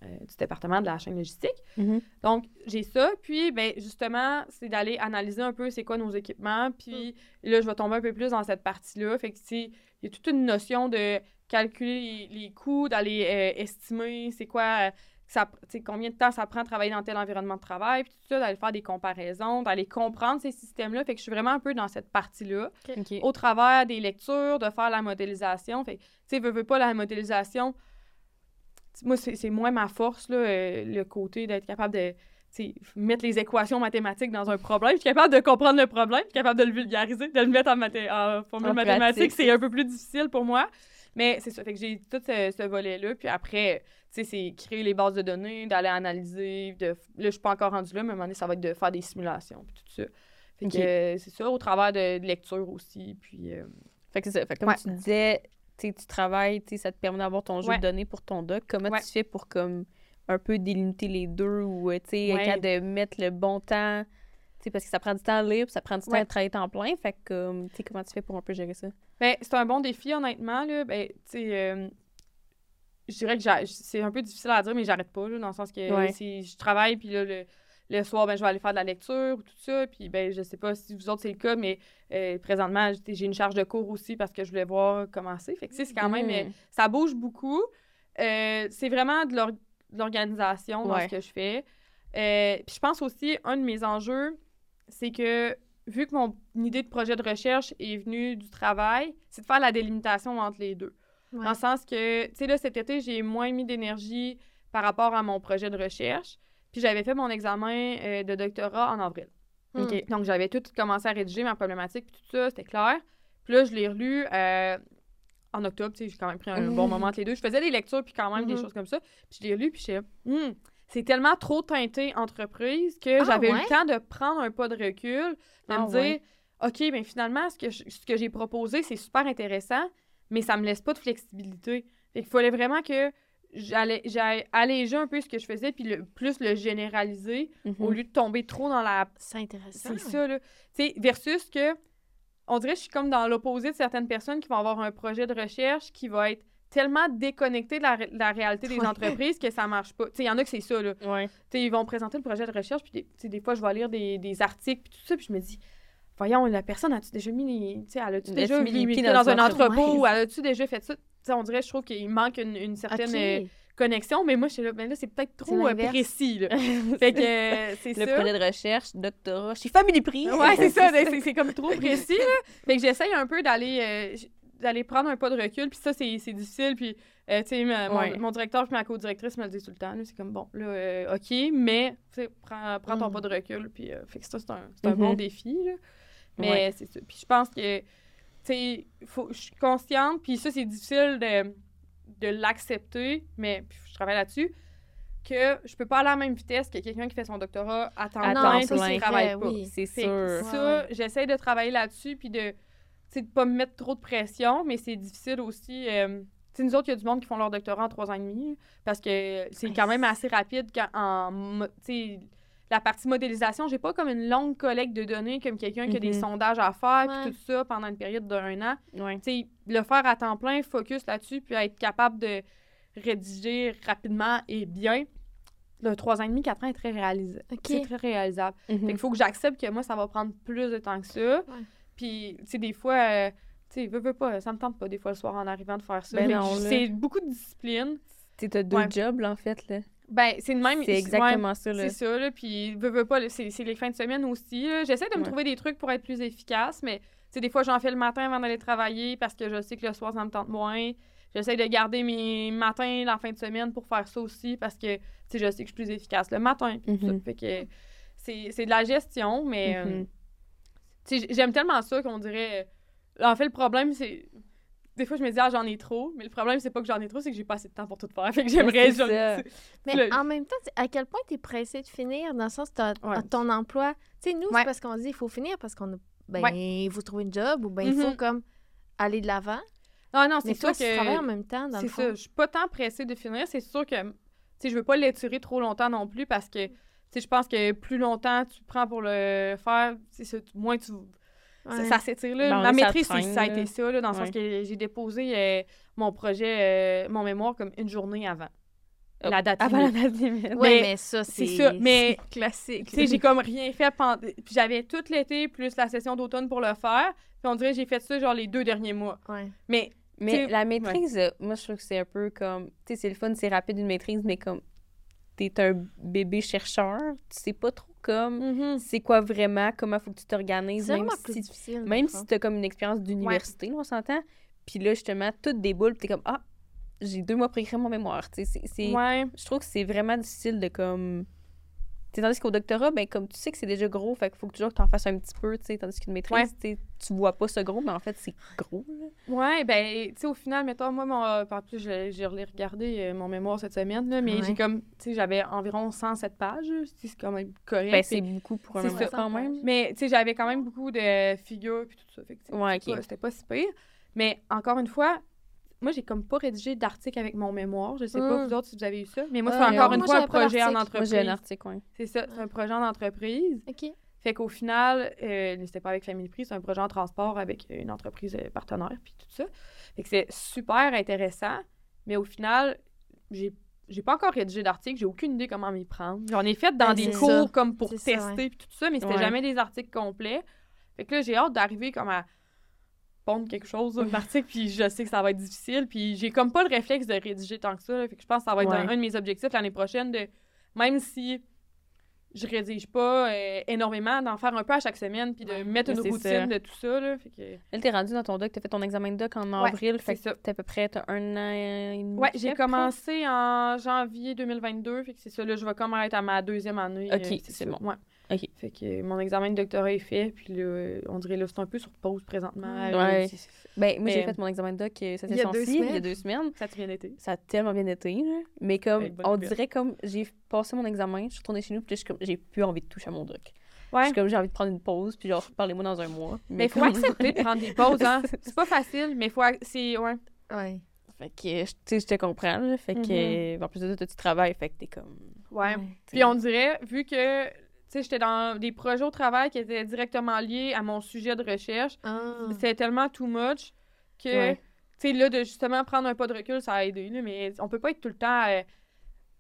euh, du département de la chaîne logistique. Mhm. Donc, j'ai ça. Puis, ben, justement, c'est d'aller analyser un peu c'est quoi nos équipements. Puis là, je vais tomber un peu plus dans cette partie-là. Fait que, tu sais, il y a toute une notion de calculer les, les coûts, d'aller euh, estimer c'est quoi, euh, ça, combien de temps ça prend de travailler dans tel environnement de travail, puis tout ça, d'aller faire des comparaisons, d'aller comprendre ces systèmes-là. Fait que je suis vraiment un peu dans cette partie-là au travers des lectures, de faire la modélisation. Fait que, tu sais, veux, veux pas la modélisation. Moi, c'est moins ma force, là, euh, le côté d'être capable de, mettre les équations mathématiques dans un problème. Je suis capable de comprendre le problème, je suis capable de le vulgariser, de le mettre en, mathé en formule En mathématique. C'est un peu plus difficile pour moi. Mais c'est ça. Fait que j'ai tout ce, ce volet-là. Puis après, tu sais, c'est créer les bases de données, d'aller analyser. De... Là, je suis pas encore rendue là, mais à un moment donné, ça va être de faire des simulations, puis tout ça. Fait que euh, c'est ça, au travers de, de lecture aussi. Puis. euh, Fait que c'est ça. Fait que comme Ouais. tu disais, tu travailles, ça te permet d'avoir ton jeu Ouais. de données pour ton doc. Comment Ouais. tu fais pour comme un peu délimiter les deux ou euh, tu sais, Ouais. de mettre le bon temps? Parce que ça prend du temps puis ça prend du temps à travailler temps plein. Fait que, comme, tu sais, comment tu fais pour un peu gérer ça? Ben, c'est un bon défi, honnêtement. Là. Ben, tu sais, euh, je dirais que c'est un peu difficile à dire, mais j'arrête pas, là, dans le sens que si je travaille, puis là, le, le soir, ben, je vais aller faire de la lecture ou tout ça. Puis, ben, je sais pas si vous autres, c'est le cas, mais euh, présentement, j'ai une charge de cours aussi parce que je voulais voir comment c'est. Fait que, c'est quand même... euh, Mhm. ça bouge beaucoup. Euh, c'est vraiment de l'or- de l'organisation dans Ouais. ce que je fais. Euh, puis je pense aussi, un de mes enjeux, c'est que vu que mon idée de projet de recherche est venue du travail, c'est de faire la délimitation entre les deux. Ouais. Dans le sens que, tu sais, là, cet été, j'ai moins mis d'énergie par rapport à mon projet de recherche. Puis j'avais fait mon examen euh, de doctorat en avril. Hmm. OK. Donc, j'avais tout commencé à rédiger ma problématique, puis tout ça, c'était clair. Puis là, je l'ai relu euh, en octobre, tu sais, j'ai quand même pris un bon moment entre les deux. Je faisais des lectures, puis quand même des Mhm. choses comme ça. Puis je l'ai relu, puis j'étais, Hum, c'est tellement trop teinté entreprise que Ah, j'avais eu le temps de prendre un pas de recul, de Ah, me dire, ouais. OK, bien finalement, ce que, je- ce que j'ai proposé, c'est super intéressant, mais ça me laisse pas de flexibilité. Fait qu'il fallait vraiment que j'allais alléger un peu ce que je faisais, puis le, plus le généraliser, Mhm. au lieu de tomber trop dans la C'est intéressant. c'est ça, là. Tu sais, versus que, on dirait que je suis comme dans l'opposé de certaines personnes qui vont avoir un projet de recherche qui va être tellement déconnecté de la, ré- de la réalité des Ouais. entreprises que ça marche pas. Tu sais, il y en a que c'est ça, là. Tu Ouais. sais, ils vont présenter le projet de recherche, puis des, fois, je vais lire des, des articles, puis tout ça, puis je me dis, voyons, la personne, a-tu déjà mis les... Tu sais, elle a-tu déjà mis les pieds dans, dans un entrepôt, entreprise? ou elle a-tu déjà fait ça? Tu sais, on dirait, je trouve qu'il manque une, une certaine euh, connexion, mais moi, je suis là, ben là, c'est peut-être trop euh, précis, là. [LAUGHS] fait que, euh, c'est Le ça. projet de recherche, doctorat, chez Family Prix. Ouais, c'est ça, [LAUGHS] c'est- c'est comme trop précis, là. Fait que j'essaye un peu d'aller euh, d'aller prendre un pas de recul, puis ça, c'est c'est difficile, puis, euh, tu sais, mon, directeur puis ma co-directrice me le disent tout le temps, là, c'est comme, bon, là, euh, OK, mais, tu sais, prends, prends ton Mm. pas de recul, puis, euh, fait que ça, c'est un, c'est un Mhm. bon défi, là. Mais Ouais. c'est ça. Puis je pense que, sais, faut- je suis consciente, puis ça, c'est difficile de, de l'accepter, mais je travaille là-dessus, que je peux pas aller à la même vitesse que quelqu'un qui fait son doctorat à temps plein, puis qui travaille pas. oui. C'est sûr. ça, ouais. j'essaie de travailler là-dessus, puis de, tu de pas me mettre trop de pression, mais c'est difficile aussi. euh, tu sais, nous autres, il y a du monde qui font leur doctorat en trois ans et demi, parce que c'est quand même assez rapide quand, en, la partie modélisation, j'ai pas comme une longue collecte de données comme quelqu'un qui a des Mhm. sondages à faire, puis tout ça pendant une période d'un an. Ouais. Tu sais, le faire à temps plein, focus là-dessus, puis être capable de rédiger rapidement et bien. Le 3 ans et demi, 4 ans est très réalisable. C'est très réalisable. Mhm. Fait qu'il faut que j'accepte que moi, ça va prendre plus de temps que ça. Puis, tu sais, des fois, euh, tu sais, veux, veux pas, ça me tente pas des fois le soir en arrivant de faire ça. Ben c'est beaucoup de discipline. Tu sais, t'as deux Ouais. jobs, là, en fait, là. Ben, c'est le même. C'est exactement ça, là. C'est ça, là. Puis, veux, veux pas, c'est les fins de semaine aussi. J'essaie de me Ouais. trouver des trucs pour être plus efficace, mais, tu sais, des fois, j'en fais le matin avant d'aller travailler parce que je sais que le soir, ça me tente moins. J'essaie de garder mes matins la fin de semaine pour faire ça aussi parce que, tu sais, je sais que je suis plus efficace le matin. ça. Mhm. Fait que c'est de la gestion, mais, euh, Mhm. tu sais, j'aime tellement ça qu'on dirait. euh, En fait, le problème, c'est. Des fois, je me dis, ah, j'en ai trop. Mais le problème, c'est pas que j'en ai trop, c'est que j'ai pas assez de temps pour tout faire. [LAUGHS] Fait que j'aimerais. genre. [LAUGHS] Mais Le- en même temps, tu- à quel point tu es pressé de finir? Dans le sens Ouais. ton emploi. Tu sais, nous, Ouais. c'est parce qu'on dit il faut finir parce qu'on a. Ben, Ouais. il faut trouver une job ou ben, il faut Mhm. comme aller de l'avant. Ah non, c'est toi, ça tu que. travailles en même temps, dans C'est le fond. ça. Je suis pas tant pressée de finir. C'est sûr que. Tu sais, je veux pas l'étirer trop longtemps non plus parce que. Tu sais, je pense que plus longtemps tu prends pour le faire, moins tu. Ça, Ouais. ça s'étire, là. Ben, Ma ça maîtrise, traîne, ça a été ça, là, dans le sens que j'ai déposé euh, mon projet, euh, mon mémoire, comme une journée avant. Oh, La date Avant la date limite. Ouais, mais mais ça, c'est c'est ça, mais- c'est classique. Tu sais, j'ai comme rien fait pendant. Puis j'avais tout l'été plus la session d'automne pour le faire. Puis on dirait que j'ai fait ça genre les deux derniers mois. Ouais. Mais Mais la maîtrise, euh, moi, je trouve que c'est un peu comme... Tu sais, c'est le fun, c'est rapide une maîtrise, mais comme t'es un bébé chercheur, tu sais pas trop comme c'est quoi vraiment, comment faut que tu t'organises, même si, difficile. même si t'as comme une expérience d'université, on s'entend. Puis là, justement, tout déboule, puis t'es comme, ah, j'ai deux mois pour écrire mon mémoire. Tu sais, c'est- c'est... ouais. Je trouve que c'est vraiment difficile de comme tandis qu'au doctorat, ben, comme tu sais que c'est déjà gros, fait qu'il faut que toujours que tu en fasses un petit peu, tu sais, tandis qu'une maîtrise, Ouais. tu vois pas ce gros, mais en fait, c'est gros. là. Ouais, ben, tu sais, au final, mettons, moi, mon, euh, par plus, j'ai regardé euh, mon mémoire cette semaine, là, mais Ouais. j'ai comme, tu sais, j'avais environ 107 pages, c'est quand même correct. Ben, c'est beaucoup pour un mémoire quand même. Mais, tu sais, j'avais quand même beaucoup de figures puis tout ça. Fait que, Ouais, c'était pas si pire. Mais encore une fois, moi, j'ai comme pas rédigé d'article avec mon mémoire. Je sais pas, Mm. vous autres, si vous avez eu ça. Mais moi, Euh, c'est encore une moi, fois un projet en. Moi, entreprise. j'ai un article, ouais. C'est ça, c'est un projet en entreprise. OK. Fait qu'au final, euh, c'était pas avec Family Prix, c'est un projet en transport avec une entreprise euh, partenaire, puis tout ça. Fait que c'est super intéressant, mais au final, j'ai j'ai pas encore rédigé d'article, j'ai aucune idée comment m'y prendre. J'en ai fait dans Ben, des cours ça. comme pour tester puis tout ça, mais c'était Ouais. jamais des articles complets. Fait que là, j'ai hâte d'arriver comme à pondre quelque chose, un article, puis je sais que ça va être difficile, puis j'ai comme pas le réflexe de rédiger tant que ça, là. fait que je pense que ça va être Ouais. un, un de mes objectifs l'année prochaine, de même si je rédige pas euh, énormément, d'en faire un peu à chaque semaine, puis de Ouais. mettre une routine ça. de tout ça, là, fait que... Là, t'es rendu dans ton doc, t'as fait ton examen de doc en Ouais, avril, fait que t'as à peu près t'as un an et demi. Ouais, j'ai commencé en janvier 2022, fait que c'est ça, là, je vais comme être à ma deuxième année. Ok, euh, c'est bon. Ouais. Ok. Fait que euh, mon examen de doctorat est fait, puis là, euh, on dirait là, c'est un peu sur pause présentement. Euh, Ouais. Ben, moi, j'ai fait mon examen de doc euh, cette Il y a deux session-ci, il y a semaines. deux semaines. Ça te vient d'été. Ça a tellement bien été, là. Mais comme, on nouvelle. dirait comme, j'ai passé mon examen, je suis retournée chez nous, puis j'ai plus envie de toucher à mon doc. Ouais. comme, j'ai envie de prendre une pause, puis genre, parlez-moi dans un mois. Mais il faut comme- accepter de prendre des pauses, hein. [LAUGHS] C'est pas facile, mais faut ac- c'est ouais. Ouais. Fait que, je- tu sais, je te comprends, là. Fait que, en plus de ça, tu travailles, fait que t'es comme... Ouais. Puis on dirait vu que sais j'étais dans des projets au travail qui étaient directement liés à mon sujet de recherche, Ah. c'était tellement too much que Ouais. tu sais là de justement prendre un pas de recul, ça a aidé là, mais on peut pas être tout le temps euh,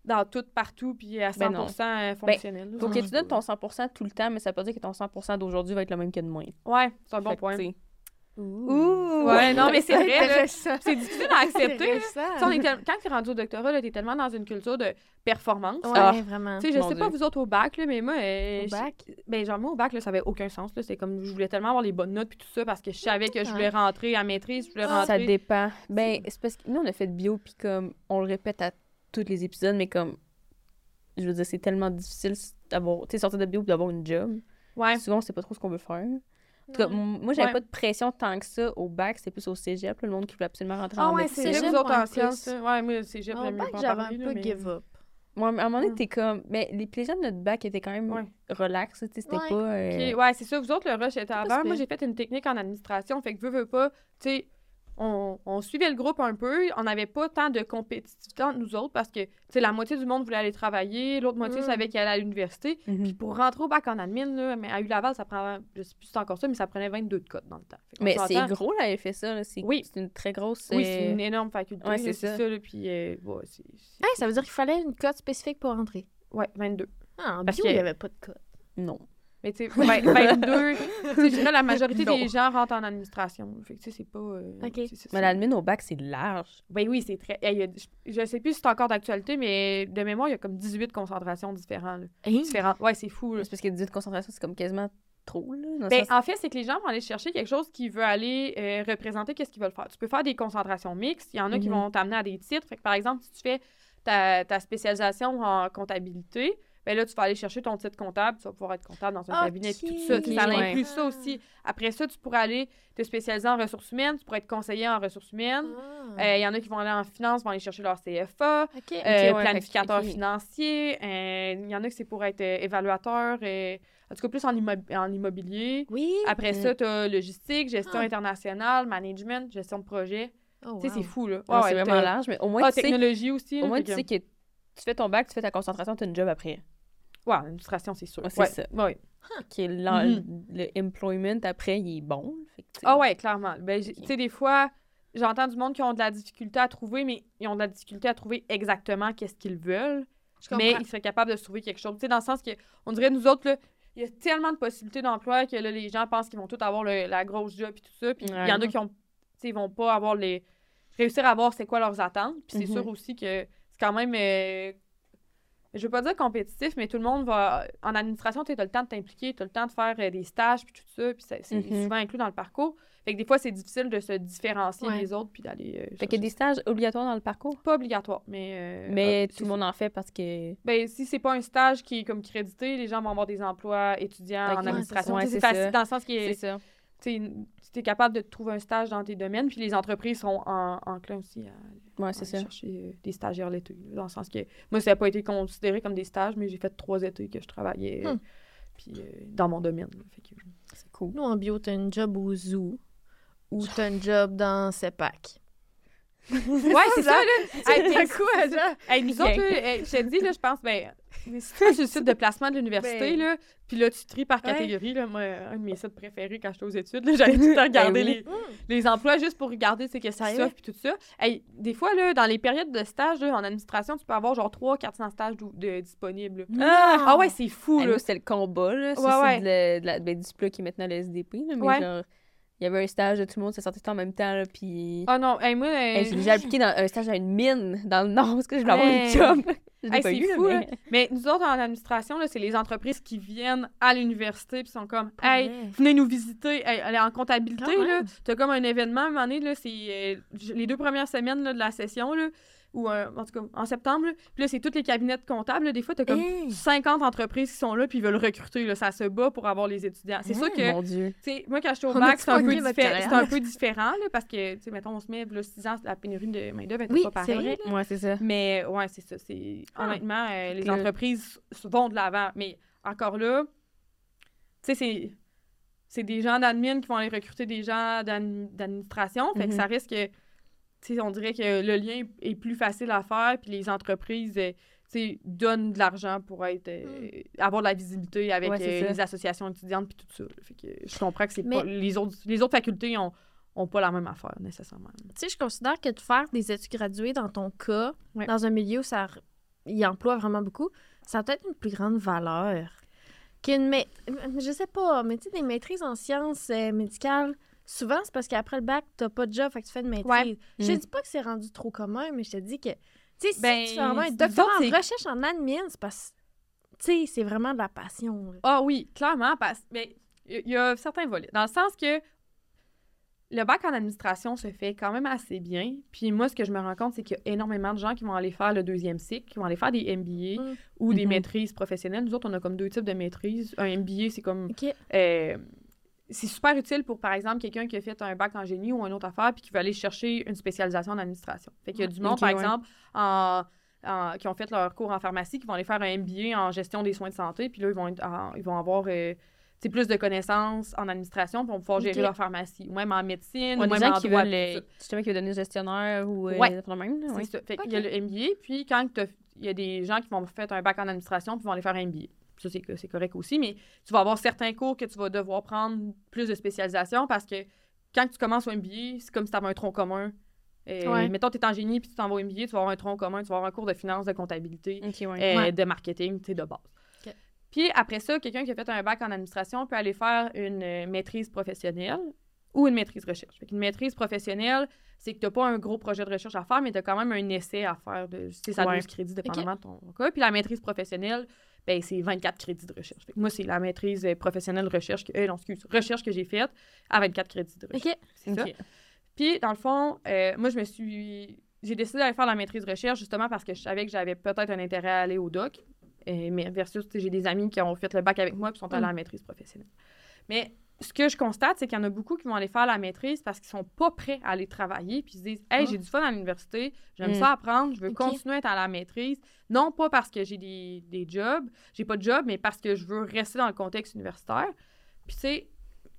dans tout partout puis à 100% Ben euh, fonctionnel. là. Faut que tu donnes ton 100% tout le temps, mais ça veut pas dire que ton 100% d'aujourd'hui va être le même que demain. Ouais, c'est un bon Fait point. Tu Ouh. Ouais, non mais c'est [LAUGHS] vrai c'est difficile à [LAUGHS] accepter. Tu on est tel- Quand tu es rendu au doctorat, là, t'es tellement dans une culture de performance. Ouais, Ah. vraiment. Tu sais, je Mon sais pas vous autres au bac, là, mais moi, euh, Au bac? Ben, genre, moi, au bac, là, ça avait aucun sens. Là. C'est comme, je voulais tellement avoir les bonnes notes puis tout ça parce que je savais que je voulais rentrer à maîtrise, je voulais Ah, Ça dépend. Ben, c'est parce que nous, on a fait bio, puis comme, on le répète à tous les épisodes, mais comme, je veux dire, c'est tellement difficile d'avoir, tu sais, sortir de bio puis d'avoir une job. Ouais. Souvent, on sait pas trop ce qu'on veut faire. En tout cas, moi, j'avais Ouais. pas de pression tant que ça au bac, c'était plus au cégep, là, le monde qui voulait absolument rentrer Ah en ouais, médecine. c'est Cégep, vous autres ouais, en là. Ouais, moi, c'est j'ai Au mieux bac, pas j'avais un peu là, mais- give up. Moi, à un moment donné, Mm. t'es comme. Mais les, gens de notre bac étaient quand même Ouais. relax, tu sais, c'était Ouais. pas. euh, Ok, Ouais, c'est ça. Vous autres, le rush était avant. Moi, j'ai fait une technique en administration. Fait que veux, veux pas, tu sais, on, on suivait le groupe un peu. On n'avait pas tant de compétitivité entre nous autres parce que, la moitié du monde voulait aller travailler, l'autre moitié Mm. savait qu'elle allait à l'université. mhm. Puis pour rentrer au bac en admin, là, mais à U-Laval, ça prend, je sais plus si c'est encore ça, mais ça prenait 22 de codes dans le temps. Mais c'est gros, la FSA. C'est Oui. c'est une très grosse. Oui, euh, c'est une énorme faculté. ouais, c'est ça. ça. là, puis, euh, ouais, Hey, ça veut dire qu'il fallait une cote spécifique pour entrer. ouais, 22. Ah, en Parce bio, il n'y avait pas de cote. Non. Mais tu sais, vingt- [LAUGHS] 22, tu sais, la majorité Non. des gens rentrent en administration. Fait que tu sais, c'est pas... euh, Mais l'admin au bac, c'est large. Ben oui, c'est très... hey, il y a- je, sais plus si c'est encore d'actualité, mais de mémoire, il y a comme 18 concentrations différentes. là. Hein? Différentes. Ouais, c'est fou. C'est parce que 18 concentration, c'est comme quasiment trop, là. Ben, en fait, c'est que les gens vont aller chercher quelque chose qui veut aller euh, représenter qu'est-ce qu'ils veulent faire. Tu peux faire des concentrations mixtes. Il y en a qui Mhm. vont t'amener à des titres. Fait que, par exemple, si tu fais ta, ta spécialisation en comptabilité, ben là, tu vas aller chercher ton titre comptable. Tu vas pouvoir être comptable dans un Ok. cabinet. Puis tout ça. Ça inclut Ouais. ça aussi. Après ça, tu pourrais aller te spécialiser en ressources humaines. Tu pourrais être conseiller en ressources humaines. Ah. Euh, Il y en a qui vont aller en finance, vont aller chercher leur CFA. Euh, ouais, planificateur financier. Euh, Il y en a que c'est pour être euh, évaluateur. euh, en tout cas, plus en, immo- en immobilier. Oui. Après ça, tu as logistique, gestion Ah. internationale, management, gestion de projet. Oh, Tu sais, c'est fou, là. Ouais, c'est vraiment large, mais au moins, Ah, tu sais, technologie aussi. au là, moins, tu que- sais que tu fais ton bac, tu fais ta concentration, tu as une job après. Ouais, l'administration, c'est sûr. Ouais, c'est Ouais, ça. Qui est l'en- Mhm. le employment après, il est bon. Ah ouais, clairement. Ben. Tu sais, des fois, j'entends du monde qui ont de la difficulté à trouver, mais ils ont de la difficulté à trouver exactement qu'est-ce qu'ils veulent. Je mais ils seraient capables de se trouver quelque chose. Tu sais, dans le sens que, on dirait, nous autres, là, il y a tellement de possibilités d'emploi que là, les gens pensent qu'ils vont tous avoir le- la grosse job et tout ça. Puis il y en a qui ont, ils vont pas avoir les. réussir à voir c'est quoi leurs attentes. Puis c'est Mhm. sûr aussi que c'est quand même. euh, je veux pas dire compétitif, mais tout le monde va. En administration, tu as le temps de t'impliquer, tu as le temps de faire euh, des stages, puis tout ça, puis c'est Mhm. souvent inclus dans le parcours. Fait que des fois, c'est difficile de se différencier Ouais. des autres, puis d'aller. euh, Fait qu'il y a des stages obligatoires dans le parcours? Pas obligatoire, mais. euh, Mais ah, tout le monde en fait parce que. Ben, si c'est pas un stage qui est comme crédité, les gens vont avoir des emplois étudiants en administration. c'est facile dans le sens que C'est ça. Tu es capable de trouver un stage dans tes domaines, puis les entreprises sont en, enclins aussi à Ouais, ça. chercher euh, des stagiaires l'été. là, Dans le sens que moi, ça n'a pas été considéré comme des stages, mais j'ai fait trois étés que je travaillais Hmm. puis, euh, dans mon domaine. là. Fait que, C'est cool. Nous, en bio, t'as un job au zoo ou t'as un job dans CEPAC. Ouais, c'est ça, là. [LAUGHS] Hey, quoi, ça? Hey, nous autres, là, je te dis, là, je pense, ben, vas sur le site de placement de l'université, Ben. là, puis là, tu tries par Ouais. catégorie, là, moi, un de mes sites préférés quand j'étais aux études, j'allais tout le temps regarder Ben oui. les, les emplois juste pour regarder, c'est qu'ils Sérieux? s'offrent, puis tout ça. Hey, des fois, là, dans les périodes de stage, là, en administration, tu peux avoir genre 300-400 stages de, disponibles. Ah! Ah ouais, c'est fou, là. c'était le combat, là. Ça, Ouais, c'est de de la- ben, du plat qui est maintenant le SDP, là, mais genre, il y avait un stage de tout le monde, ça sortait tout en même temps, là, puis... Ah non, hey, moi... euh, Hey, j'ai déjà appliqué dans un stage à une mine dans le Nord parce que je voulais avoir [LAUGHS] Hey. une job. Hey, c'est fou, mais... là. Mais nous autres, en administration, là, c'est les entreprises qui viennent à l'université puis sont comme Hey, venez nous visiter. Hey, allez, en comptabilité, même. t'as comme un événement, à un moment donné, là, c'est euh, les deux premières semaines là, de la session, là, ou euh, en tout cas en septembre, là. puis là, c'est tous les cabinets de comptables. là. Des fois, t'as comme Hey. 50 entreprises qui sont là puis ils veulent recruter. Là. Ça se bat pour avoir les étudiants. C'est sûr que Mon Dieu. tu moi, quand j'étais au On bac, c'est un, un peu différent, là, parce que, tu sais, mettons, on se met, là, 6 ans, la pénurie de main-d'œuvre était Oui, pas c'est pareille. vrai. Ouais, c'est ça. Mais ouais, c'est ça. C'est Ah. honnêtement, euh, les Le- entreprises vont de l'avant. Mais encore là, tu sais, c'est c'est des gens d'admin qui vont aller recruter des gens d'admi- d'administration. Fait que Mhm. ça risque que, tu sais, on dirait que le lien est plus facile à faire. Puis les entreprises, euh, donnent de l'argent pour être euh, avoir de la visibilité avec Ouais, euh, les associations étudiantes puis tout ça. là. Fait que je comprends que c'est Mais- pas les autres les autres facultés ont ont pas la même affaire nécessairement. Tu sais, je considère que de faire des études graduées dans ton cas, Ouais. dans un milieu où ça il emploie vraiment beaucoup, ça a peut-être une plus grande valeur qu'une mais je sais pas, mais tu sais des maîtrises en sciences euh, médicales, souvent c'est parce qu'après le bac, t'as pas de job, fait que tu fais une maîtrise. Ouais. Je te Mm. dis pas que c'est rendu trop commun, mais je te dis que tu sais si Ben, tu fais vraiment un doctorat en recherche en admin, c'est parce tu sais, c'est vraiment de la passion. là. Ah oui, clairement, parce mais il y a certains volets. Dans le sens que le bac en administration se fait quand même assez bien. Puis moi, ce que je me rends compte, c'est qu'il y a énormément de gens qui vont aller faire le deuxième cycle, qui vont aller faire des MBA Mm. ou des Mhm. maîtrises professionnelles. Nous autres, on a comme deux types de maîtrises. Un MBA, c'est comme... Euh, c'est super utile pour, par exemple, quelqu'un qui a fait un bac en génie ou une autre affaire puis qui veut aller chercher une spécialisation en administration. Fait qu'il y a du monde, par ouais. exemple, en, en- qui ont fait leur cours en pharmacie, qui vont aller faire un MBA en gestion des soins de santé, puis là, ils vont, être en- ils vont avoir euh, plus de connaissances en administration pour pouvoir gérer leur pharmacie, ou même en médecine, Ouais, ou même gens en qui droit, veulent, euh, justement, qui veulent devenir gestionnaire ou euh, Ouais. même, là, ouais. C'est ça. Fait qu'il y a le MBA, puis quand il y a des gens qui vont faire un bac en administration, puis vont aller faire un MBA. Ça, c'est correct aussi, mais tu vas avoir certains cours que tu vas devoir prendre plus de spécialisation parce que quand tu commences au MBA, c'est comme si tu avais un tronc commun. Euh, Ouais. Mettons, tu es en génie, puis tu t'en vas au MBA, tu vas avoir un tronc commun, tu vas avoir un cours de finance, de comptabilité, ouais. euh, Ouais. de marketing, tu sais, de base. Puis après ça, quelqu'un qui a fait un bac en administration peut aller faire une euh, maîtrise professionnelle ou une maîtrise recherche. Fait une maîtrise professionnelle, c'est que tu n'as pas un gros projet de recherche à faire, mais tu as quand même un essai à faire de 6 à Ouais. 12 crédits, dépendamment de ton cas. Puis la maîtrise professionnelle, ben, c'est 24 crédits de recherche. Moi, c'est la maîtrise euh, professionnelle recherche, que, euh, non, excuse, recherche que j'ai faite à 24 crédits de recherche. OK. C'est ça. Ok. Puis, dans le fond, euh, moi, je me suis. J'ai décidé d'aller faire la maîtrise recherche justement parce que je savais que j'avais peut-être un intérêt à aller au doc. Mais versus, j'ai des amis qui ont fait le bac avec moi puis sont allés à la maîtrise professionnelle. Mais ce que je constate, c'est qu'il y en a beaucoup qui vont aller faire la maîtrise parce qu'ils sont pas prêts à aller travailler puis ils se disent Hey, Ah. j'ai du fun à l'université, j'aime Mm. ça apprendre, je veux continuer à être à la maîtrise. Non pas parce que j'ai des, des jobs, j'ai pas de job, mais parce que je veux rester dans le contexte universitaire. Puis, tu sais,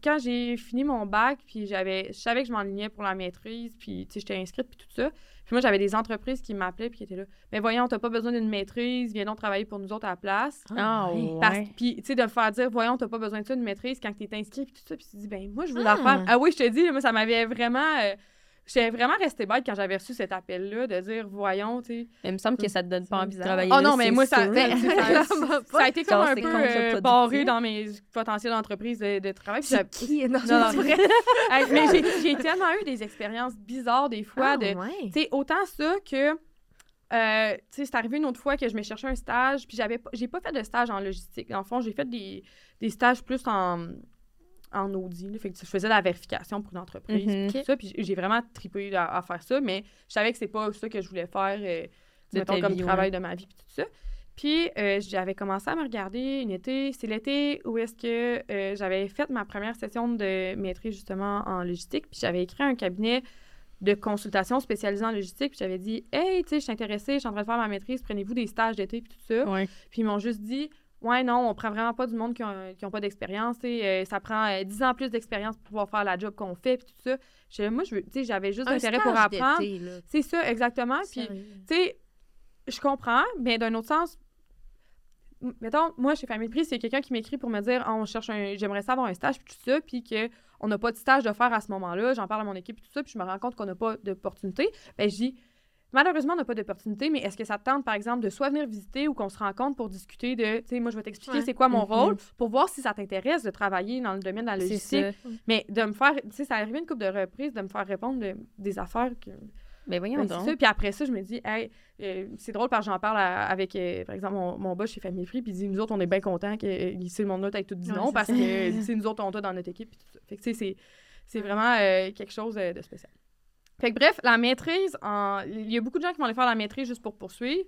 quand j'ai fini mon bac, puis j'avais, je savais que je m'enlignais pour la maîtrise, puis tu sais, j'étais inscrite, puis tout ça. Puis moi, j'avais des entreprises qui m'appelaient, puis qui étaient là. Mais voyons, t'as pas besoin d'une maîtrise, viens donc travailler pour nous autres à la place. Ah, ouais. ouais. Parce, puis, tu sais, de me faire dire, voyons, t'as pas besoin de ça, d'une maîtrise quand t'es inscrit, puis tout ça. Puis tu te dis, ben, moi, je veux la Ah. faire. Ah oui, je te dis, moi, ça m'avait vraiment. euh, J'étais vraiment restée bête quand j'avais reçu cet appel-là, de dire, voyons, tu sais. Mais il me semble que ça te donne pas envie de bizarre. travailler Oh là, non, mais moi, ça, ben, [LAUGHS] ça, [LAUGHS] ça a été comme un peu euh, barré dans mes potentiels d'entreprise de, de travail. Puis qui? Non, Non, non, c'est vrai. [LAUGHS] Hey, mais j'ai- tellement eu des expériences bizarres des fois. Ah, de, ouais. tu sais, autant ça que euh, tu sais, c'est arrivé une autre fois que je me cherchais un stage, puis j'avais j'ai pas fait de stage en logistique. Le fond, j'ai fait des, des stages plus en, en Audi. là. Fait que je faisais la vérification pour une entreprise, Mhm. tout ça. Puis j'ai vraiment tripé à, à faire ça, mais je savais que c'est pas ça que je voulais faire, euh, mettons, comme vie, travail de ma vie, puis tout ça. Puis euh, j'avais commencé à me regarder une été. C'est l'été où est-ce que euh, j'avais fait ma première session de maîtrise justement en logistique. Puis j'avais écrit un cabinet de consultation spécialisé en logistique. Puis j'avais dit Hey, tu sais, je suis intéressée, je suis en train de faire ma maîtrise, prenez-vous des stages d'été, puis tout ça. Ouais. Puis ils m'ont juste dit Ouais, non, on prend vraiment pas du monde qui ont, pas d'expérience. euh, ça prend euh, 10 ans plus d'expérience pour pouvoir faire la job qu'on fait, puis tout ça. Moi, je sais, j'avais juste Un intérêt pour apprendre. C'est ça, exactement. Puis tu sais, je comprends, mais d'un autre sens, mettons, moi, chez Famille Prix, c'est quelqu'un qui m'écrit pour me dire Ah, on cherche un, j'aimerais savoir un stage, puis tout ça, puis qu'on n'a pas de stage de faire à ce moment-là. J'en parle à mon équipe, puis tout ça, puis je me rends compte qu'on n'a pas d'opportunité. Ben, je dis Malheureusement, on n'a pas d'opportunité, mais est-ce que ça te tente, par exemple, de soit venir visiter ou qu'on se rencontre pour discuter de, tu sais, moi, je vais t'expliquer Ouais. c'est quoi mon Mhm. rôle pour voir si ça t'intéresse de travailler dans le domaine de la logistique. ça. Mais de me faire, tu sais, ça arrivé une couple de reprises de me faire répondre de- des affaires que, Ben voyons ben, donc. ça. Puis après ça, je me dis, hey, euh, c'est drôle parce que j'en parle à- avec, euh, par exemple, mon, mon boss chez Famille Free, puis il dit, nous autres, on est bien contents que euh, ici, le monde-là t'ait tout dit Ouais, non parce ça. que c'est nous autres, on t'a dans notre équipe. Puis tout ça. Fait que, tu sais, c'est, c'est vraiment euh, quelque chose euh, de spécial. Fait que bref, la maîtrise, en... il y a beaucoup de gens qui vont aller faire la maîtrise juste pour poursuivre,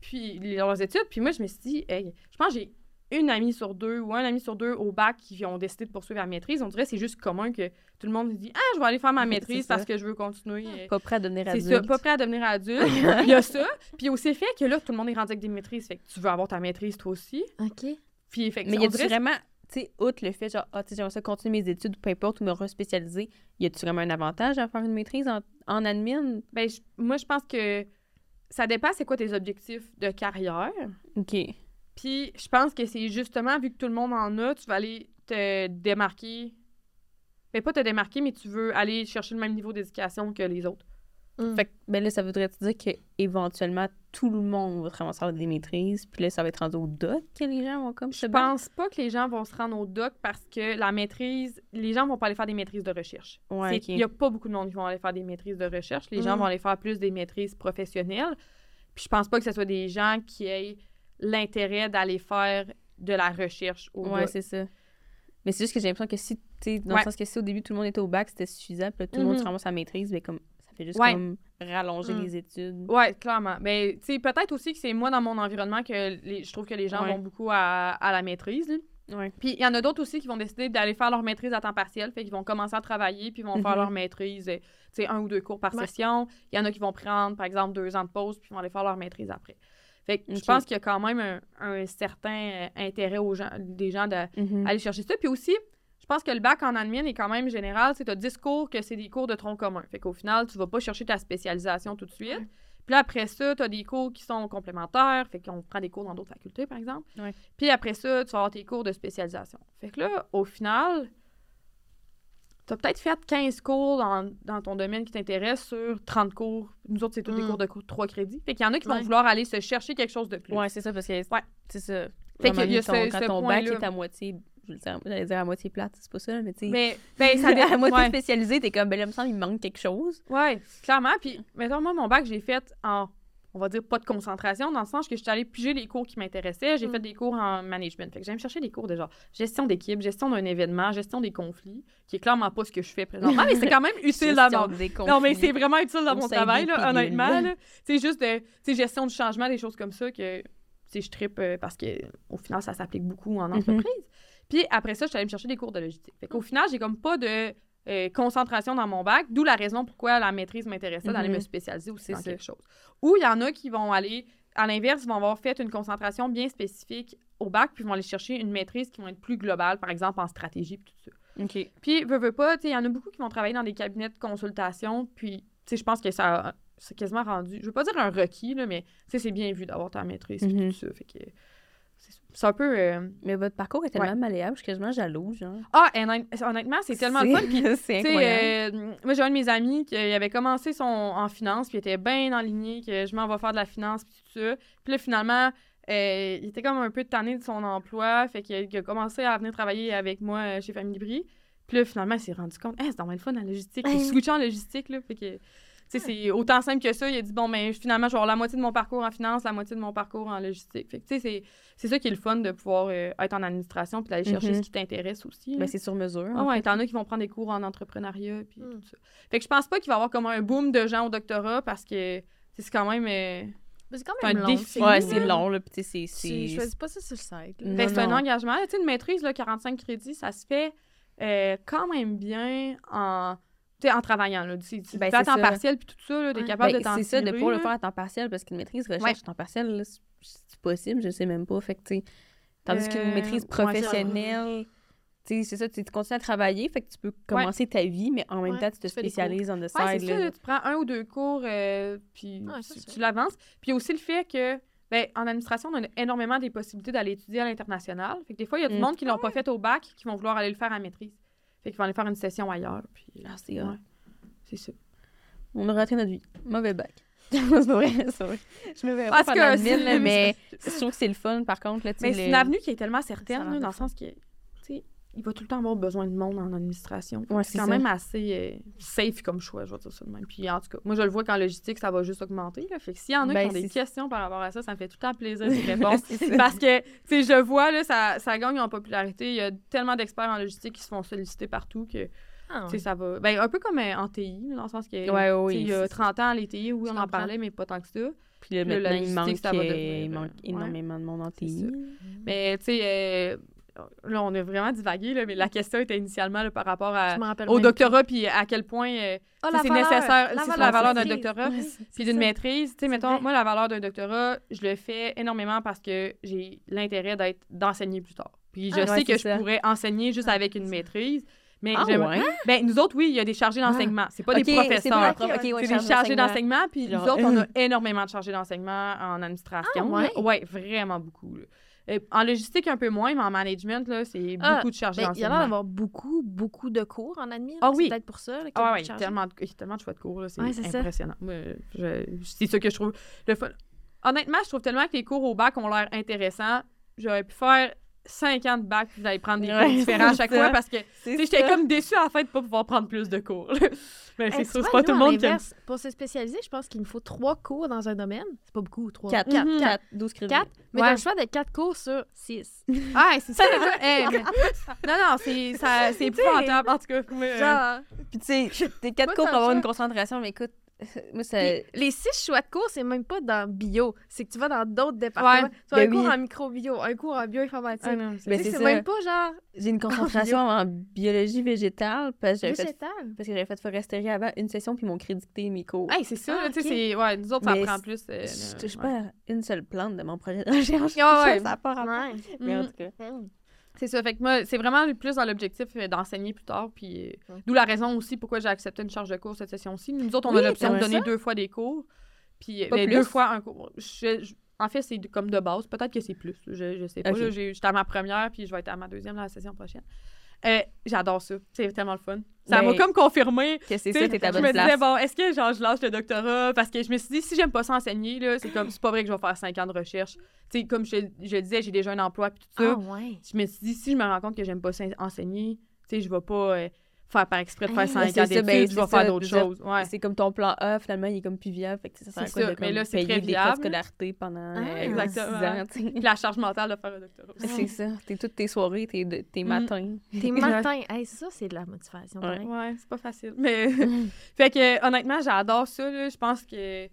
puis leurs études. Puis moi, je me suis dit, hey, je pense que j'ai une amie sur deux ou un ami sur deux au bac qui ont décidé de poursuivre la maîtrise. On dirait que c'est juste commun que tout le monde se dit, ah, je vais aller faire ma [LAUGHS] maîtrise parce que je veux continuer. Pas prêt à devenir c'est adulte. ça, pas prêt à devenir adulte. [LAUGHS] Il y a ça. Puis aussi fait que là, tout le monde est rendu avec des maîtrises. Fait que tu veux avoir ta maîtrise toi aussi. OK. Puis, fait que Mais on y dirait- vraiment, tu sais, outre le fait, genre, ah, tu sais, j'aimerais ça continuer mes études, peu importe, ou me respécialiser, y a-tu vraiment un avantage à faire une maîtrise en, en admin? Ben, je- moi, je pense que ça dépend c'est quoi tes objectifs de carrière. OK. Puis je pense que c'est justement, vu que tout le monde en a, tu vas aller te démarquer. Ben, pas te démarquer, mais tu veux aller chercher le même niveau d'éducation que les autres. Mm. Fait que, ben là, ça voudrait dire qu'éventuellement, tout le monde va se ramasser avec des maîtrises, puis là, ça va être rendu au doc que les gens vont comme Je pense pas que les gens vont se rendre au doc parce que la maîtrise, les gens vont pas aller faire des maîtrises de recherche. Ouais. Il y a pas beaucoup de monde qui vont aller faire des maîtrises de recherche. Les gens Mm. vont aller faire plus des maîtrises professionnelles. Puis je pense pas que ce soit des gens qui aient l'intérêt d'aller faire de la recherche au Ouais, doc. c'est ça. Mais c'est juste que j'ai l'impression que si, tu dans Ouais. le sens que si au début tout le monde était au bac, c'était suffisant, puis là, tout le monde Mhm. se ramasse à maîtrise, mais comme, ça fait juste Ouais. comme rallonger Mm. les études. Ouais, clairement. Mais tu sais, peut-être aussi que c'est moi dans mon environnement que les- je trouve que les gens Ouais. vont beaucoup à, à la maîtrise. là. Ouais. Puis il y en a d'autres aussi qui vont décider d'aller faire leur maîtrise à temps partiel, fait qu'ils vont commencer à travailler puis ils vont faire Mhm. leur maîtrise, euh, tu sais, un ou deux cours par Ouais. session. Il y en a qui vont prendre, par exemple, deux ans de pause puis ils vont aller faire leur maîtrise après. Fait que je pense qu'il y a quand même un, un certain euh, intérêt aux gens, des gens d'aller Mhm. chercher ça. Puis aussi, pense que le bac en admin est quand même général. Tu as 10 cours que c'est des cours de tronc commun. Fait qu'au final, tu vas pas chercher ta spécialisation tout de suite. Puis là, après ça, tu as des cours qui sont complémentaires. Fait qu'on prend des cours dans d'autres facultés, par exemple. Ouais. Puis après ça, tu vas avoir tes cours de spécialisation. Fait que là, au final, tu as peut-être fait 15 cours dans, dans ton domaine qui t'intéresse sur 30 cours. Nous autres, c'est tous des Mm. cours de 3 crédits. Fait qu'il y en a qui vont vouloir aller se chercher quelque chose de plus. Ouais, c'est ça, parce que Ouais. c'est ça. Fait qu'il y a- ce- quand ce ton bac est à moitié, je veux dire, j'allais dire à moitié plate, c'est pas ça, mais tu sais. Mais ben, [LAUGHS] ça à moitié ouais. spécialisé, t'es comme, ben là, il me semble, il me manque quelque chose. Ouais, clairement. Puis, mettons, moi, mon bac, j'ai fait en, on va dire, pas de concentration, dans le sens que je suis allée piger les cours qui m'intéressaient. J'ai Mm. fait des cours en management. Fait que j'allais chercher des cours de genre gestion d'équipe, gestion d'un événement, gestion des conflits, qui est clairement pas ce que je fais présentement, mais c'est quand même [LAUGHS] utile dans mon... Non, mais c'est vraiment utile dans mon travail, là, honnêtement. C'est juste de, tu gestion du changement, des choses comme ça que, tu sais, je trippe euh, parce que au final, ça s'applique beaucoup en Mhm. entreprise. Puis après ça, je suis allée me chercher des cours de logistique. Fait qu'au final, j'ai comme pas de euh, concentration dans mon bac, d'où la raison pourquoi la maîtrise m'intéressait d'aller Mhm. me spécialiser aussi C'est dans ça. quelque chose. Ou il y en a qui vont aller, à l'inverse, ils vont avoir fait une concentration bien spécifique au bac, puis vont aller chercher une maîtrise qui vont être plus globale, par exemple en stratégie, puis tout ça. OK. Puis, veux, veux pas, tu sais, il y en a beaucoup qui vont travailler dans des cabinets de consultation, puis, tu sais, je pense que ça c'est quasiment rendu, je veux pas dire un requis, là, mais, tu sais, c'est bien vu d'avoir ta maîtrise, puis Mhm. tout ça, fait que... c'est un peu... euh, Mais votre parcours est tellement Ouais. malléable, je suis quasiment jalouse, genre. Ah, honnête- honnêtement, c'est tellement le fun, [LAUGHS] c'est incroyable. euh, moi, j'ai un de mes amis qui euh, avait commencé son, en finance, puis il était bien enligné, que je m'en vais faire de la finance, puis tout ça. Puis là, finalement, euh, il était comme un peu tanné de son emploi, fait qu'il a, commencé à venir travailler avec moi chez Famille Brie. Puis là, finalement, il s'est rendu compte, hey, c'est dans le fun en logistique. Il Hey. switché en logistique, là, fait que... Tu sais, c'est autant simple que ça. Il a dit, bon, mais finalement, je vais avoir la moitié de mon parcours en finance, la moitié de mon parcours en logistique. Fait que, tu sais, c'est- c'est ça qui est le fun de pouvoir euh, être en administration puis d'aller chercher Mhm. ce qui t'intéresse aussi. là. Ben, c'est sur mesure. Ah en ouais, t'en as qui vont prendre des cours en entrepreneuriat puis Mm. tout ça. Fait que je pense pas qu'il va y avoir comme un boom de gens au doctorat parce que c'est quand même... euh, Mais c'est quand C'est même un long. défi. Ouais, c'est long, là. C'est- Tu c'est. choisis pas ça sur le site. c'est un engagement. Tu sais, une maîtrise, là, 45 crédits, ça se fait euh, quand même bien en, sais, en travaillant. Là. Tu, tu Ben, fais à temps ça. partiel puis tout ça, là, t'es Ouais. capable Ben, de t'en c'est ça, de pouvoir le faire à temps partiel, parce qu'une maîtrise recherche Ouais. à temps partiel, là, c'est- possible, je sais même pas. Fait que, tu sais, tandis qu'une Euh, maîtrise c'est vrai. professionnelle, tu sais, c'est ça, tu continues à travailler, fait que tu peux commencer ta vie, mais en même Ouais, temps, tu te tu spécialises on the Ouais, side. c'est ça, là. tu prends un ou deux cours, euh, puis tu, tu l'avances. Puis aussi le fait que, ben, en administration, on a énormément des possibilités d'aller étudier à l'international. Fait que des fois, il y a du Mm. monde qui l'ont pas fait au bac, qui vont vouloir aller le faire à maîtrise. Fait qu'ils vont aller faire une session ailleurs, puis Ah, c'est ouais, c'est ça. On a raté notre vie. Mauvais bac. [LAUGHS] c'est vrai, c'est vrai. Je me verrais Parce pas faire c'est- mine, là, mais je trouve que c'est le fun, par contre. Là, Mais c'est une avenue qui est tellement certaine, là, dans le sens que, il va tout le temps avoir besoin de monde en administration. Ouais, c'est quand ça. même assez euh, safe comme choix, je vais dire ça de même. Puis en tout cas, moi, je le vois qu'en logistique, ça va juste augmenter. Là, fait que s'il y en a Ben, qui ont des questions par rapport à ça, ça me fait tout le temps plaisir d'y [LAUGHS] répondre. Parce que, tu sais, je vois, là, ça, ça gagne en popularité. Il y a tellement d'experts en logistique qui se font solliciter partout que, Ah, tu sais, ça va... Ben, un peu comme euh, en TI, dans le sens que, Ouais, oui, il y a c'est- 30 ans, les TI, oui, on en parlait, mais pas tant que ça. Puis là, maintenant, il manque, ça va euh, devenir, il manque énormément de monde en TI. Mais, tu sais, euh, là, on a vraiment divagué, là, mais la question était initialement là, par rapport à, au doctorat, puis à quel point euh, Ah, c'est nécessaire, la c'est valeur la valeur d'un doctorat, c'est- puis c'est d'une maîtrise. Tu sais, C'est mettons, vrai. moi, la valeur d'un doctorat, je le fais énormément parce que j'ai l'intérêt d'être d'enseigner plus tard. Puis je Ah, sais ouais, que c'est je ça. pourrais enseigner juste Ah, avec une c'est maîtrise. Mais Ah, j'aimerais- ouais? Ben, nous autres, oui, il y a des chargés d'enseignement. C'est pas des c'est professeurs. la prof- ok, ouais, C'est des chargé chargés d'enseignement. puis nous autres, on a [LAUGHS] énormément de chargés d'enseignement en administration. Ouais? Ouais, vraiment beaucoup. Euh, en logistique, un peu moins, mais en management, là, c'est Ah, beaucoup de chargés Ben, il y a l'air d'avoir beaucoup, beaucoup de cours en admin. Ah oui. C'est peut-être pour ça. là, Ah chargés. tellement de, il y a tellement de choix de cours, c'est Ouais, impressionnant. C'est ça que je trouve le fun. Honnêtement, je trouve tellement que les cours au bac ont l'air intéressants. J'aurais pu faire 5 ans de bac puis d'aller prendre des Ouais, cours [LAUGHS] différents à chaque ça. fois parce que tu C'est sais, j'étais comme déçue à la fin de pas pouvoir prendre plus de cours. [LAUGHS] Mais Hey, c'est sûr, c'est pas tout le monde qui aime. Pour se spécialiser, je pense qu'il nous faut trois cours dans un domaine. C'est pas beaucoup, trois. 4, Quatre. 4, Quatre. 4, 12 crédits. Quatre? Mais Ouais. t'as le choix de quatre cours sur six. [LAUGHS] Ah, c'est ça. là. Eh, mais- Non, non, c'est ça- c'est épouvantable. En tout cas, euh, Genre, Puis tu sais, t'es 4 Moi, cours pour avoir me une concentration, mais écoute, [LAUGHS] moi, ça... Puis, les six choix de cours, c'est même pas dans bio. C'est que tu vas dans d'autres départements. Ouais, tu as un ben cours oui. en microbio, un cours en bioinformatique. ah Ben, c'est même pas genre J'ai une concentration en biologie végétale parce que j'avais fait, parce que j'avais fait foresterie avant une session puis ils m'ont crédité mes cours. Hey, c'est ça, Ah, tu sais. Ouais, nous autres, ça Mais prend plus... euh, je le- touche ouais. pas à une seule plante de mon projet de recherche. Ah ouais. [LAUGHS] Ça rapport. Ouais. Mais en Mhm. tout cas. C'est ça. Fait que moi, c'est vraiment plus dans l'objectif euh, d'enseigner plus tard. Puis euh, d'où la raison aussi pourquoi j'ai accepté une charge de cours cette session-ci. Nous autres, on a l'option de donner ça? deux fois des cours. Puis euh, Pas ben, plus? deux fois un cours. Je- je- en fait, c'est comme de base. Peut-être que c'est plus. Je, je sais pas. J'étais à ma première, puis je vais être à ma deuxième la session prochaine. Euh, J'adore ça. C'est tellement le fun. Ça m'a comme confirmé Que c'est ça, je me disais, bon, est-ce que genre, je lâche le doctorat? Parce que je me suis dit, si j'aime pas ça enseigner, là, c'est comme, c'est pas vrai que je vais faire cinq ans de recherche. Tu sais, comme je, je disais, j'ai déjà un emploi puis tout ça. Ah ouais. Je me suis dit, si je me rends compte que j'aime pas ça enseigner, tu sais, je vais pas euh, faire par exprès de faire Ah, cinq c'est ans ça, d'études, ben, je vais c'est faire d'autres choses. Ouais. C'est comme ton plan A, finalement, il est comme plus viable. Fait que ça sert à quoi de mais là, c'est payer très des frais de scolarité pendant Ah, euh, exactement. ans, [LAUGHS] tu. Puis la charge mentale de faire un doctorat. aussi. C'est ça. T'es toutes tes soirées, tes, de- tes Mm. matins. Tes [LAUGHS] matins. Hey, ça, c'est de la motivation. Ouais. Ouais, c'est pas facile. Mais [LAUGHS] fait que honnêtement, j'adore ça. là. Je pense que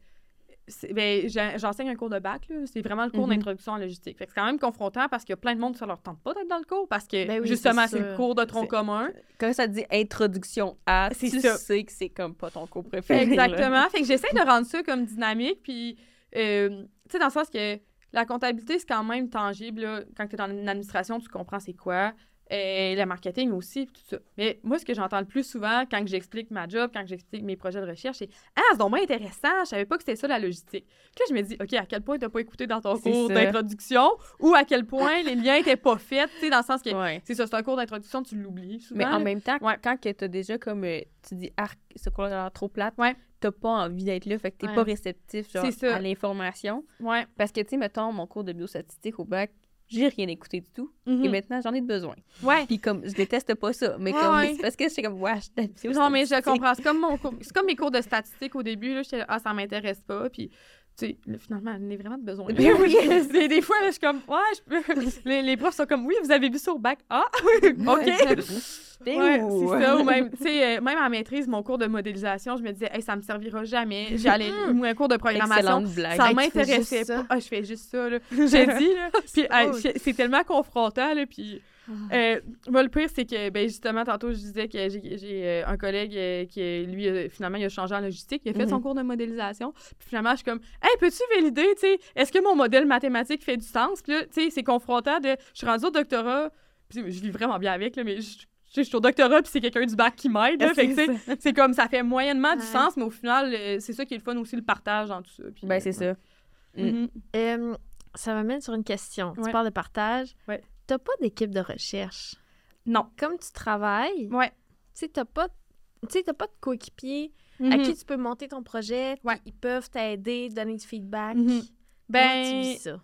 ben, j'enseigne un cours de bac. là. C'est vraiment le cours Mhm. d'introduction en logistique. C'est quand même confrontant parce qu'il y a plein de monde ça leur tente pas d'être dans le cours parce que Ben oui, justement c'est le cours de tronc commun. Quand ça dit? Introduction à, tu ça. sais que c'est comme pas ton cours préféré. là. Exactement. fait que j'essaie de rendre ça comme dynamique. Puis, euh, tu sais, dans le sens que la comptabilité, c'est quand même tangible. là. Quand tu es dans une administration, tu comprends c'est quoi. Et le marketing aussi, tout ça. Mais moi, ce que j'entends le plus souvent quand que j'explique ma job, quand que j'explique mes projets de recherche, c'est Ah, c'est donc bien intéressant, je savais pas que c'était ça la logistique. Puis là, je me dis, OK, à quel point t'as pas écouté dans ton cours d'introduction ou à quel point les liens étaient pas faits, tu sais, dans le sens que Ouais. c'est ça, c'est un cours d'introduction, tu l'oublies souvent. Mais en là. même temps, Ouais. quand que t'as déjà comme, euh, tu dis, arc, ce cours-là a l'air trop plate, Ouais. t'as pas envie d'être là, fait que t'es Ouais. pas réceptif genre, à l'information. Ouais. Parce que, tu sais, mettons, mon cours de biostatistique au bac, j'ai rien écouté du tout. Et Mhm. maintenant, j'en ai besoin. Ouais. Puis comme, je déteste pas ça, mais Ouais, comme, ouais. parce que c'est comme, ouais, je Non, mais je statistique. comprends. C'est comme, mon cours- comme mes cours de statistiques au début. Là, j'étais ah, ça m'intéresse pas. Puis, sais, finalement, j'en ai vraiment de besoin. [LAUGHS] Ben oui. [LAUGHS] des, fois, là, je suis comme, ouais, je peux. [LAUGHS] Les, les profs sont comme, oui, vous avez vu sur bac. Ah, OK. Ouais, c'est ça. Ou même, tu sais, euh, même en maîtrise, mon cours de modélisation, je me disais, hey, ça me servira jamais. J'allais, ou un cours de programmation. Blague. Ça Hey, m'intéressait pas. ça. Ah, je fais juste ça, là. J'ai dit, là. Puis, C'est hey, tellement confrontant, là. Puis. Euh, moi, le pire, c'est que, ben, justement, tantôt, je disais que j'ai euh, un collègue euh, qui, euh, lui, euh, finalement, il a changé en logistique. Il a fait son Mhm. cours de modélisation. Puis, finalement, je suis comme, hey, peux-tu valider, tu sais, est-ce que mon modèle mathématique fait du sens? Puis, là, tu sais, c'est confrontant de. Je suis rendue au doctorat. Puis, je vis vraiment bien avec, là, mais je. je suis au doctorat, puis c'est quelqu'un du bac qui m'aide. là. [LAUGHS] Fait que, tu sais, c'est comme ça fait moyennement du Ouais. sens, mais au final, euh, c'est ça qui est le fun aussi, le partage dans tout ça. Puis, Ben, c'est ça. Mhm. Euh, ça m'amène sur une question. Tu Ouais. parles de partage. T'as pas d'équipe de recherche? Non. Comme tu travailles, Ouais. tu sais, t'as pas, pas de coéquipier à Mhm. qui tu peux monter ton projet. Ouais. Ils peuvent t'aider, donner du feedback. Comment tu Ben, vis ça?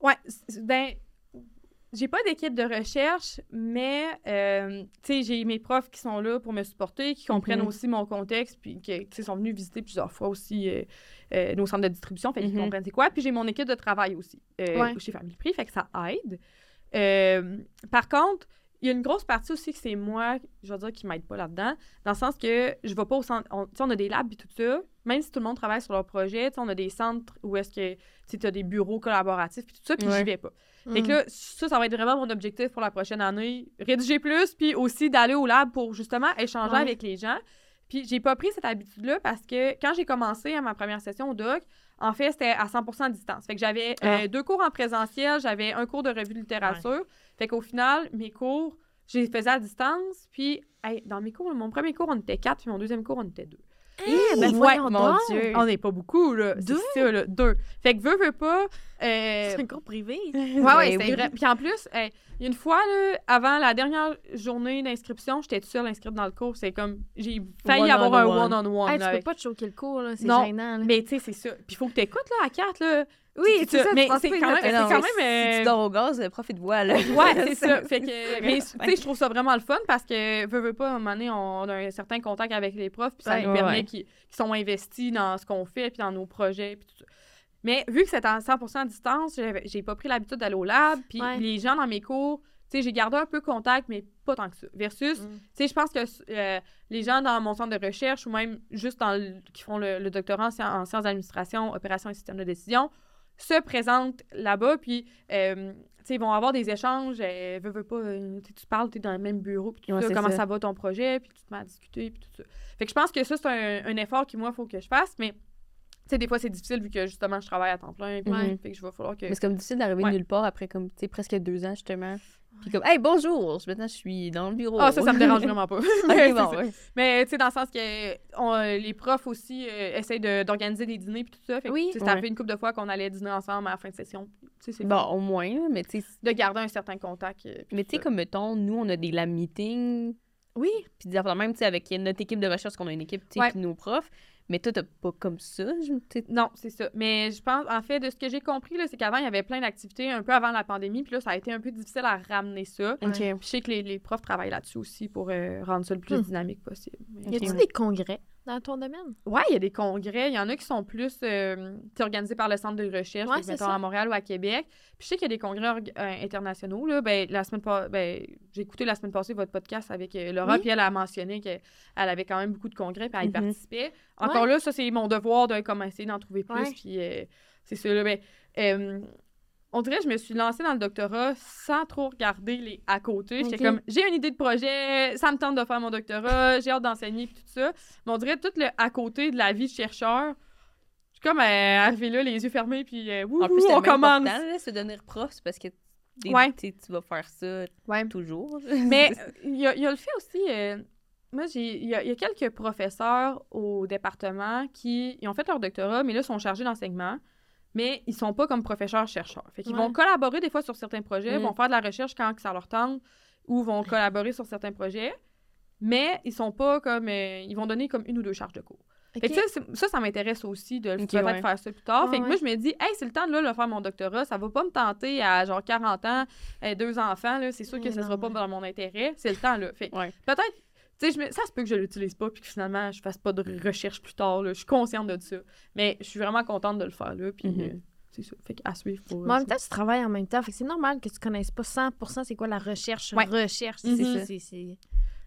Ouais, ben, j'ai pas d'équipe de recherche, mais, euh, j'ai mes profs qui sont là pour me supporter, qui comprennent Mhm. aussi mon contexte, puis qui, sont venus visiter plusieurs fois aussi euh, euh, nos centres de distribution, fait qu'ils comprennent c'est quoi. Puis j'ai mon équipe de travail aussi, Ouais. chez Family Prix, fait que ça aide. Euh, par contre, il y a une grosse partie aussi que c'est moi, je veux dire, qui m'aide pas là-dedans, dans le sens que je vais pas au centre. On, tu sais, on a des labs et tout ça, même si tout le monde travaille sur leur projet, tu sais, on a des centres où est-ce que tu as des bureaux collaboratifs puis tout ça, puis Ouais. j'y vais pas. Fait que Mm. là, ça, ça va être vraiment mon objectif pour la prochaine année. Rédiger plus, puis aussi d'aller au lab pour justement échanger Ouais. avec les gens. Puis j'ai pas pris cette habitude-là parce que quand j'ai commencé à ma première session au doc, en fait, c'était à 100% à distance. Fait que j'avais euh, Ah. deux cours en présentiel, j'avais un cours de revue de littérature. Fait qu'au final, mes cours, je les faisais à distance. Puis, hey, dans mes cours, mon premier cours, on était quatre, puis mon deuxième cours, on était deux. Eh, ben Ouais, mon donc! Dieu. On n'est pas beaucoup, là. Deux? C'est ça, là. Deux. Fait que veux, veux pas. Euh, C'est un cours privé. Ouais, [LAUGHS] ouais, Ben c'est oui. vrai. Puis en plus, hey, une fois, là, avant la dernière journée d'inscription, j'étais toute seule inscrite dans le cours. C'est comme, j'ai failli avoir un One-on-one. Hey, tu peux pas te choquer le cours, là. C'est gênant. là. Mais tu sais, c'est ça. Puis il faut que tu écoutes, là, à quatre, là. oui, c'est ça. Mais c'est pas quand même, quand même. Si euh, tu dors au gaz, le prof, il te voit, là. Ouais, c'est [LAUGHS] ça. Fait que, mais tu sais, je trouve ça vraiment le fun parce que, veux, veux pas, à un moment donné, on a un certain contact avec les profs, puis ça Ouais. nous permet Ouais. qu'ils qu'ils sont investis dans ce qu'on fait, puis dans nos projets, puis tout ça. Mais vu que c'est en 100% à distance, j'ai pas pris l'habitude d'aller au lab, puis Ouais. les gens dans mes cours, tu sais, j'ai gardé un peu contact, mais pas tant que ça. Versus, Mm. tu sais, je pense que euh, les gens dans mon centre de recherche ou même juste dans le- qui font le, le doctorat en, sci- en sciences d'administration, opérations et systèmes de décision, se présentent là-bas, puis, euh, tu sais, ils vont avoir des échanges, euh, veux, veux pas, euh, tu parles, tu es dans le même bureau, puis tout Ouais, ça, comment ça. ça. va ton projet, puis tu te mets à discuter, puis tout ça. Fait que je pense que ça, c'est un, un effort que moi, il faut que je fasse, mais, sais, des fois, c'est difficile vu que, justement, je travaille à temps plein, puis Ouais. fait que je vais falloir que... Mais c'est comme difficile d'arriver Ouais. nulle part après comme, tu sais, presque deux ans, justement. Puis comme, hey, bonjour, maintenant je suis dans le bureau. Ah, ça, ça me dérange vraiment pas. [LAUGHS] [LAUGHS] Bon, ouais. Mais tu sais, dans le sens que on, euh, les profs aussi euh, essayent de- d'organiser des dîners puis tout ça. Fait que, Oui. c'est Ouais. arrivé une couple de fois qu'on allait dîner ensemble à la fin de session. Tu sais, c'est Bon, au moins, mais tu sais, de garder un certain contact. euh, puis mais tu sais, comme mettons, nous, on a des lab meetings, Oui. puis des affaires même, tu sais, avec notre équipe de recherche, qu'on a une équipe, tu sais, Ouais. puis nos profs. Mais toi, t'as pas comme ça, je-. Non, c'est ça. Mais je pense, en fait, de ce que j'ai compris, là, c'est qu'avant, il y avait plein d'activités un peu avant la pandémie. Puis là, ça a été un peu difficile à ramener ça. Puis je sais que les, les profs travaillent là-dessus aussi pour euh, rendre ça le plus Hmm. dynamique possible. Y Ok. des congrès? Dans ton domaine? Ouais, il y a des congrès. Il y en a qui sont plus euh, organisés par le Centre de recherche, Ouais, donc, mettons ça. à Montréal ou à Québec. Puis je sais qu'il y a des congrès euh, internationaux. Là. Ben, la semaine ben, j'ai écouté la semaine passée votre podcast avec euh, Laura, Oui. puis elle a mentionné qu'elle avait quand même beaucoup de congrès, puis elle y Mhm. participait. Encore là, ça, c'est mon devoir de comme, essayer d'en trouver plus. Puis euh, c'est ça. Là, ben, on dirait que je me suis lancée dans le doctorat sans trop regarder les à côté. J'étais comme, j'ai une idée de projet, ça me tente de faire mon doctorat, [LAUGHS] j'ai hâte d'enseigner, puis tout ça. Mais on dirait tout le à côté de la vie de chercheur. Je suis comme euh, arrivée là, les yeux fermés, puis euh, wouhou, En plus, c'est on commence. important, là, se devenir prof, c'est parce que Ouais. tu vas faire ça Ouais. toujours. Mais [LAUGHS] il y, a- il y a le fait aussi, euh, moi, il y, a- il y a quelques professeurs au département qui ils ont fait leur doctorat, mais là, sont chargés d'enseignement, mais ils sont pas comme professeurs-chercheurs. Fait qu'ils Ouais. vont collaborer des fois sur certains projets, Mm. vont faire de la recherche quand ça leur tente, ou vont collaborer sur certains projets, mais ils sont pas comme... euh, ils vont donner comme une ou deux charges de cours. Fait que ça, ça, ça m'intéresse aussi de peut-être ouais. faire ça plus tard. Fait que moi, je me dis, hey, c'est le temps de là, de faire mon doctorat. Ça va pas me tenter à genre 40 ans, euh, deux enfants. là. C'est sûr que ça sera pas dans mon intérêt. C'est le temps, là. Fait peut-être, tu sais, ça se peut que je l'utilise pas puis que finalement, je fasse pas de recherche plus tard. là. Je suis consciente de ça. Mais je suis vraiment contente de le faire, là. Puis Mhm. euh, c'est ça. Fait qu'à suivre pour. Mais en euh, même temps, tu travailles en même temps. Fait que c'est normal que tu connaisses pas 100% c'est quoi la recherche. Ouais. Recherche, Mhm. c'est ça. c'est- c'est-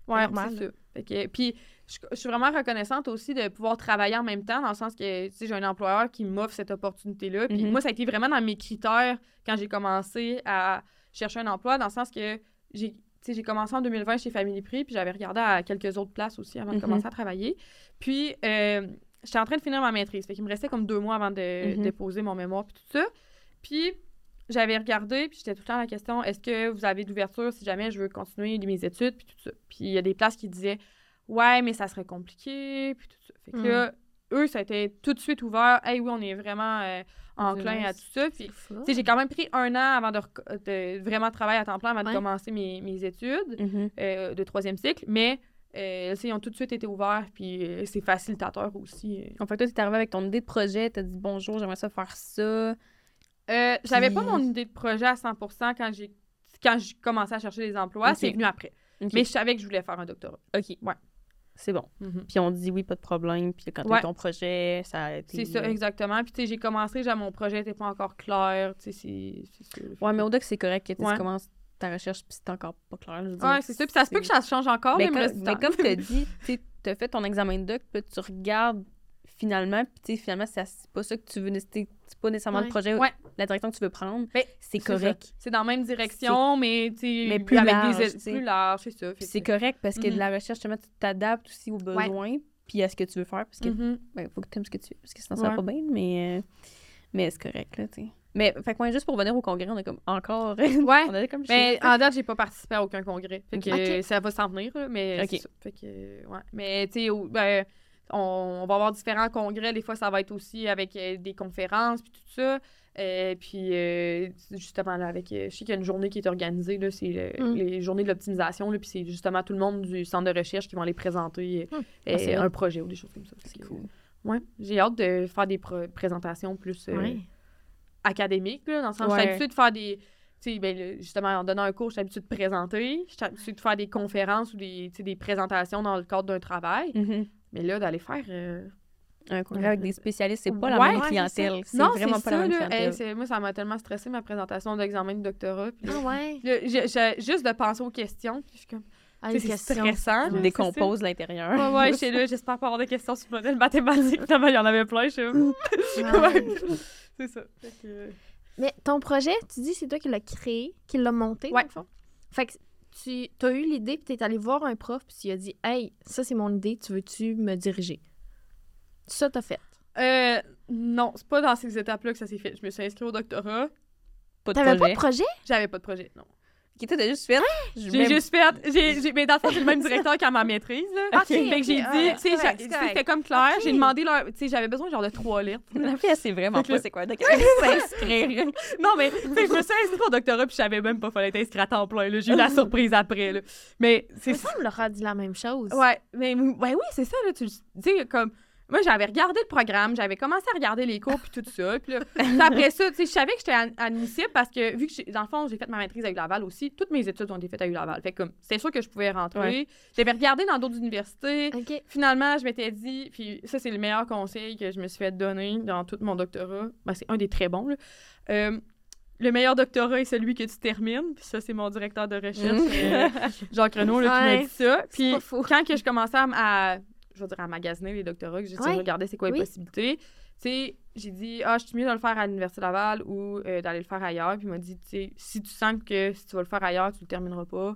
Ouais, normal, c'est ça. Fait que, puis, je, je suis vraiment reconnaissante aussi de pouvoir travailler en même temps, dans le sens que, tu sais, j'ai un employeur qui m'offre cette opportunité-là. Puis Mhm. moi, ça a été vraiment dans mes critères quand j'ai commencé à chercher un emploi, dans le sens que j'ai, sais, j'ai commencé en 2020 chez Family Prix, puis j'avais regardé à quelques autres places aussi avant de Mhm. commencer à travailler. Puis, euh, j'étais en train de finir ma maîtrise. Fait qu'il me restait comme deux mois avant de Mhm. déposer mon mémoire, puis tout ça. Puis, j'avais regardé, puis j'étais tout le temps à la question est-ce que vous avez d'ouverture si jamais je veux continuer mes études, puis tout ça. Puis il y a des places qui disaient ouais, mais ça serait compliqué, puis tout ça. Fait que Mm. là, eux, ça a été tout de suite ouvert hey, oui, on est vraiment euh, enclin à tout ça. Puis, j'ai quand même pris un an avant de, vraiment travailler à temps plein avant Ouais. de commencer mes, mes études Mhm. euh, de troisième cycle, mais. euh, ils ont tout de suite été ouverts, puis euh, c'est facilitateur aussi. En fait, toi, t'es arrivé avec ton idée de projet, t'as dit bonjour, j'aimerais ça faire ça. Euh, j'avais pas Puis- mon idée de projet à 100% quand j'ai quand j'ai commencé à chercher des emplois, c'est venu après. Mais je savais que je voulais faire un doctorat. OK. Ouais. C'est bon. Puis on dit oui, pas de problème. Puis quand Ouais. ton projet, ça a été. C'est ça, exactement. Puis tu sais, j'ai commencé, j'ai- mon projet n'était pas encore clair, tu sais, c'est Ouais, mais que- au doc, c'est correct que tu sais, Ouais. tu commences ta recherche puis c'est encore pas clair. je. Ouais, c'est ça. Puis ça se peut que ça change encore, Mais, mais, me comme, mais comme tu as dit, tu as fait ton examen de doc, puis tu regardes finalement, puis tu sais, finalement, c'est pas ça que tu veux, c'est pas nécessairement Ouais. le projet, Ouais. la direction que tu veux prendre. Ben, c'est correct. C'est dans la même direction, mais Mais plus avec large, des plus large, c'est ça. C'est correct parce que Mhm. de la recherche, justement, tu t'adaptes aussi aux besoins, puis à ce que tu veux faire, parce que Mhm. ben, faut que tu aimes ce que tu fais, parce que sinon ça va pas bien, mais, euh, mais c'est correct, là, tu sais. Mais, fait que moi, juste pour venir au congrès, on a comme encore. [LAUGHS] Ouais. on a comme Mais en date, j'ai pas participé à aucun congrès. Fait que ça va s'en venir, là, mais Ok. c'est ça. Fait que, ouais. Mais tu sais, ben, on, on va avoir différents congrès. Des fois, ça va être aussi avec euh, des conférences puis tout ça. Euh, puis euh, justement, là, avec, euh, je sais qu'il y a une journée qui est organisée, là, c'est le- Mm. les journées de l'optimisation, là, puis c'est justement tout le monde du centre de recherche qui vont aller présenter Mm. Ah, c'est un projet ou des choses comme ça. C'est cool. Ouais, j'ai hâte de faire des présentations plus Ouais. académiques, là, dans le sens, Ouais. suis habituée de faire des... Tu sais, ben, justement, en donnant un cours, je suis habituée de présenter. Je suis habituée de faire des conférences ou des, des présentations dans le cadre d'un travail. Mhm. Mais là, d'aller faire... euh, Un congrès avec des spécialistes, c'est pas la Ouais, même clientèle. C'est Non, vraiment c'est pas ça, la même là. clientèle. Hey, moi, ça m'a tellement stressé, ma présentation d'examen de doctorat. Puis Ah ouais. [LAUGHS] là, juste de penser aux questions, puis je suis comme... Ah, c'est stressant. Tu là, décomposes l'intérieur. Ouais, ouais, j'étais là, j'espère pas avoir des questions sur le modèle mathématique. Finalement, il y en avait plein, je Ah ouais. [LAUGHS] Ouais. [LAUGHS] C'est ça. Que, euh, Mais ton projet, tu dis c'est toi qui l'as créé, qui l'as monté, dans Ouais. le fond? Fait que tu as eu l'idée, puis t'es allé voir un prof, puis tu as dit « Hey, ça, c'est mon idée, tu veux-tu me diriger? » Ça, t'as fait? Euh, non, c'est pas dans ces étapes-là que ça s'est fait. Je me suis inscrite au doctorat. Pas de T'avais pas de projet? J'avais pas de projet, non. Toi, t'as juste fait. J'ai mets- juste fait. J'ai, j'ai- mais dans le fond, c'est le même directeur qu'à ma maîtrise. Là. Ok, fait que j'ai dit, tu sais, j'ai- c'était comme clair. J'ai demandé leur. Tu sais, j'avais besoin genre de trois lettres. La fille, elle sait vraiment pas c'est quoi [LAUGHS] doc. Elle s'inscrire. non, mais tu sais, je me suis inscrite au doctorat puis je savais même pas fallait être inscrite à temps plein. Là. J'ai eu la [LAUGHS] surprise après. Là. Mais c'est Ça me leur a dit la même chose. Ouais, mais ouais, oui, c'est ça, là. Tu sais, comme. Moi, j'avais regardé le programme, j'avais commencé à regarder les cours, puis tout ça. Puis là, après ça, tu sais, je savais que j'étais ad- admissible parce que, vu que, j'ai- dans le fond, j'ai fait ma maîtrise à U-Laval aussi, toutes mes études ont été faites à U-Laval. Fait comme, c'était sûr que je pouvais rentrer. Ouais. J'avais regardé dans d'autres universités. Finalement, je m'étais dit, puis ça, c'est le meilleur conseil que je me suis fait donner dans tout mon doctorat. Ben, c'est un des très bons, là. Euh, le meilleur doctorat est celui que tu termines. Puis ça, c'est mon directeur de recherche, euh, Jacques Renaud, là, qui Ouais, m'a dit ça. Puis quand que je commençais à- je veux dire, à magasiner les doctorats, que j'ai Ouais. regardé c'est quoi les Oui. possibilités, tu sais, j'ai dit, ah, je suis mieux de le faire à l'Université Laval ou euh, d'aller le faire ailleurs. Puis il m'a dit, tu sais, si tu sens que si tu vas le faire ailleurs, tu le termineras pas,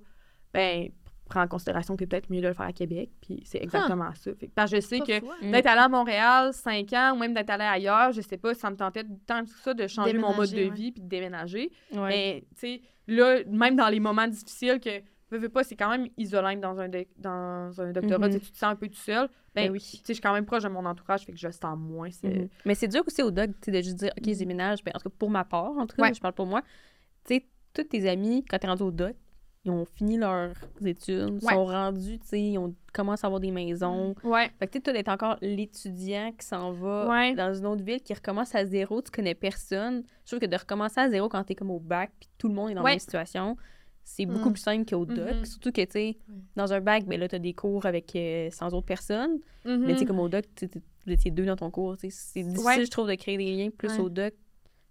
ben, prends en considération que c'est peut-être mieux de le faire à Québec. Puis c'est exactement ça. Fait parce que je sais Pas que hein? D'être allé à Montréal 5 ans ou même d'être allé ailleurs, je sais pas si ça me tentait tant que ça de changer mon mode de ouais. vie puis de déménager. Ouais. Mais, tu sais, là, même dans les moments difficiles que, veux, veux pas, c'est quand même isolant dans un, doc- dans un doctorat, Mhm. tu te sens un peu tout seul. Ben, Ben oui. Tu sais, je suis quand même proche de mon entourage, fait que je le sens moins. Mhm. Mais c'est dur aussi au dog, tu sais, de juste dire, OK, je déménage. Ben, en tout cas, pour ma part, en tout cas, Ouais. je parle pour moi. Tu sais, tous tes amis, quand t'es rendu au doc, ils ont fini leurs études, Ouais. sont rendus, tu sais, ils ont commencé à avoir des maisons. Ouais. Fait que tu sais, toi, d'être encore l'étudiant qui s'en va Ouais. dans une autre ville, qui recommence à zéro, tu connais personne. Je trouve que de recommencer à zéro quand t'es comme au bac, puis tout le monde est dans la même situation, c'est beaucoup Mm. plus simple qu'au doc. Mhm. Surtout que, tu sais, dans un bac, ben là, t'as des cours avec euh, sans autres personnes. Mais tu sais, comme au doc, tu vous étiez deux dans ton cours. tu C'est difficile, Ouais. je trouve, de créer des liens plus Ouais. au doc.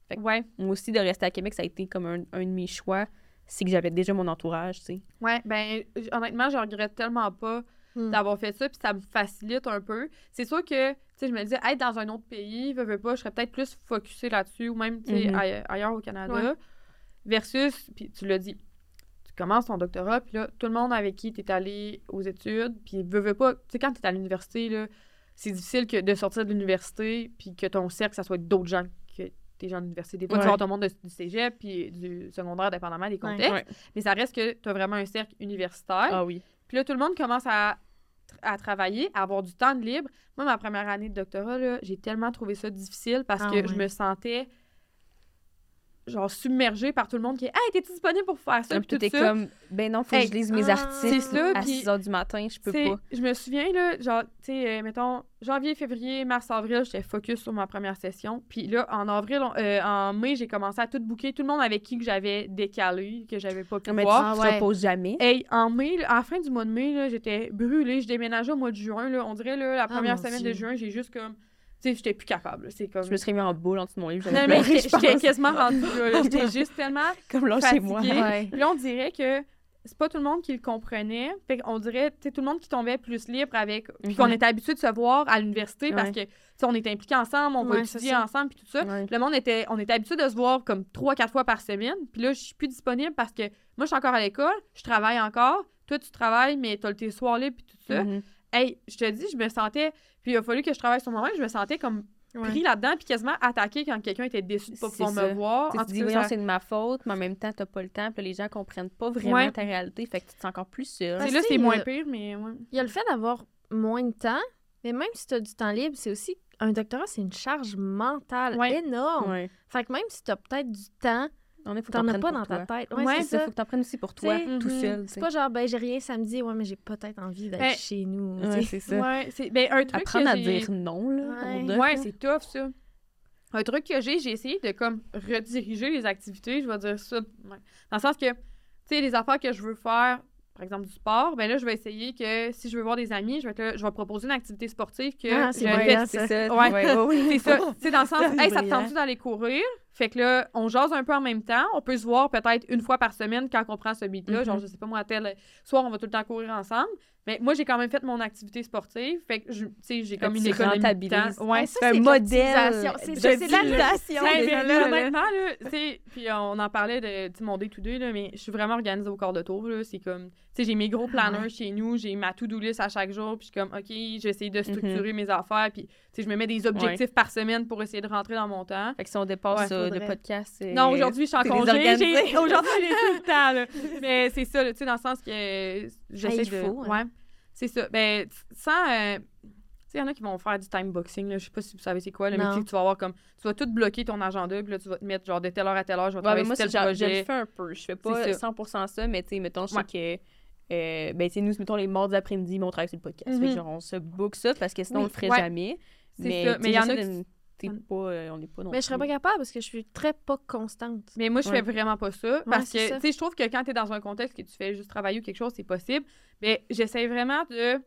Fait que- Ouais. Moi aussi, de rester à Québec, ça a été comme un, un de mes choix. C'est que j'avais déjà mon entourage, tu sais. Ouais, ben honnêtement, je regrette tellement pas Hmm. d'avoir fait ça, puis ça me facilite un peu. C'est sûr que, tu sais, je me disais, être dans un autre pays, veux, veux pas, je serais peut-être plus focusée là-dessus, ou même, tu sais, Mhm. aille- ailleurs au Canada. Versus, puis tu l'as dit, tu commences ton doctorat, puis là, tout le monde avec qui tu es allé aux études, puis veux, veux pas, tu sais, quand tu es à l'université, là, c'est difficile que de sortir de l'université, puis que ton cercle, ça soit d'autres gens que tes gens de l'université. Des fois, tu Ouais. voir tout le monde de- du cégep, puis du secondaire, dépendamment des contextes, Ouais. mais ça reste que tu as vraiment un cercle universitaire. Ah oui. Puis là, tout le monde commence à, à travailler, à avoir du temps de libre. Moi, ma première année de doctorat, j'ai tellement trouvé ça difficile parce Ah que je me sentais genre submergée par tout le monde qui est Hey, t'es-tu disponible pour faire ça? Puis t'es comme, ben non, faut que je lise mes articles ça, à puis 6 h du matin, je peux pas. Je me souviens, là, genre, tu sais, euh, mettons, janvier, février, mars, avril, j'étais focus sur ma première session. Puis là, en avril, on- euh, en mai, j'ai commencé à tout booker. Tout le monde avec qui que j'avais décalé, que j'avais pas pu Mais tu voir. Ouais. reposes jamais. Hey, en mai, là, à la fin du mois de mai, là, j'étais brûlée. Je déménageais au mois de juin. Là. On dirait, là, la première Ah, mon semaine Dieu. de juin, j'ai juste comme. Tu sais, j'étais plus capable. C'est comme. Je me serais mis en boule en dessous de mon livre. Non, mais j'étais quasiment rendue là. [LAUGHS] J'étais juste tellement. Comme là, chez moi. fatiguée. Ouais. Puis là, on dirait que c'est pas tout le monde qui le comprenait. Fait qu'on dirait, tu sais, tout le monde qui tombait plus libre avec. Puis qu'on était habitué de se voir à l'université parce que, on était impliqués ensemble, on va Ouais, étudier ensemble, puis tout ça. Ouais. Le monde était, on était habitué de se voir comme trois, quatre fois par semaine. Puis là, je suis plus disponible parce que moi, je suis encore à l'école, je travaille encore. Toi, tu travailles, mais t'as le tes soirs libres, puis tout ça. Mhm. Hey, je te dis, je me sentais. Puis il a fallu que je travaille sur moi-même, je me sentais comme Ouais. pris là-dedans, puis quasiment attaqué quand quelqu'un était déçu de pas pouvoir ça. me voir. Tu En te dis, voyons, c'est de ma faute, mais en même temps, t'as pas le temps, puis là, les gens comprennent pas vraiment Ouais. ta réalité, fait que tu te sens encore plus Parce là, que c'est il y moins a- pire, mais ouais. Il y a le fait d'avoir moins de temps, mais même si tu as du temps libre, c'est aussi. Un doctorat, c'est une charge mentale Ouais. énorme. Ouais. Fait que même si tu as peut-être du temps, On est, faut t'en as pas dans toi. ta tête. Ouais, Ouais, C'est c'est ça, ça. faut que t'en prennes aussi pour toi, T'sais, tout mhm. seul. C'est pas genre, ben j'ai rien samedi, ouais, mais j'ai peut-être envie d'être Ben, chez nous. Ouais, c'est ça. Ouais, c'est ben, un truc Apprendre que à j'ai- dire non, là. Ouais. Ouais, là. c'est tough, ça. Un truc que j'ai, j'ai essayé de comme rediriger les activités, je vais dire ça. ouais. Dans le sens que, tu sais, les affaires que je veux faire, par exemple du sport, ben là, je vais essayer que si je veux voir des amis, je vais, te- je vais proposer une activité sportive que Ah, je c'est fais- brillant, c'est ça. Ouais. Ouais, ouais, oui. [LAUGHS] C'est ça. Tu sais, dans le sens, [LAUGHS] hey, ça te brillant. tente d'aller courir? Fait que là, on jase un peu en même temps. On peut se voir peut-être une fois par semaine quand on prend ce beat-là. Mhm. Genre, je sais pas moi, à tel soir, on va tout le temps courir ensemble. Mais moi, j'ai quand même fait mon activité sportive. Fait que, tu sais, j'ai comme une économie de temps. Ouais, Hey, ça, C'est un c'est de modèle. C'est là. honnêtement, là, tu sais, puis euh, on en parlait de, mon day to day, là, mais je suis vraiment organisée au corps de tour, là. C'est comme, tu sais, j'ai mes gros planners ouais. chez nous, j'ai ma to-do list à chaque jour, puis je suis comme, OK, j'essaie de structurer Mhm. mes affaires, puis, tu sais, je me mets des objectifs par semaine pour essayer de rentrer dans mon temps. Fait que si on dépasse Ouais, ça, le podcast. euh, Non, aujourd'hui, je suis en congé. [LAUGHS] Aujourd'hui, j'ai tout le temps, là. [LAUGHS] Mais c'est ça, tu sais, dans le sens que euh, j'essaie de... hein. Ouais, c'est ça. Ben, sans... euh, Tu sais, il y en a qui vont faire du time boxing, là. Je sais pas si vous savez c'est quoi, mais Non. tu vas avoir comme... Tu vas tout bloquer ton agenda, puis là, tu vas te mettre, genre, de telle heure à telle heure, je vais Ouais, travailler mais moi, sur tel genre, je projet. le fais un peu. Je fais pas C'est ça. 100% ça, mais tu sais, mettons, je sais que. euh, ben, tu sais, nous, mettons, les mardis après-midi, on travaille sur le podcast. Fait que, Mhm. genre, on se book ça parce que sinon, Oui, on le ferait ouais. jamais. C'est Mais, Mais il y en a qui... t'es pas, euh, on n'est pas non Mais je serais pas capable parce que je suis très pas constante. Mais moi, je Ouais. fais vraiment pas ça. Parce que, tu sais, je trouve que quand tu es dans un contexte que tu fais juste travailler ou quelque chose, c'est possible. Mais j'essaie vraiment de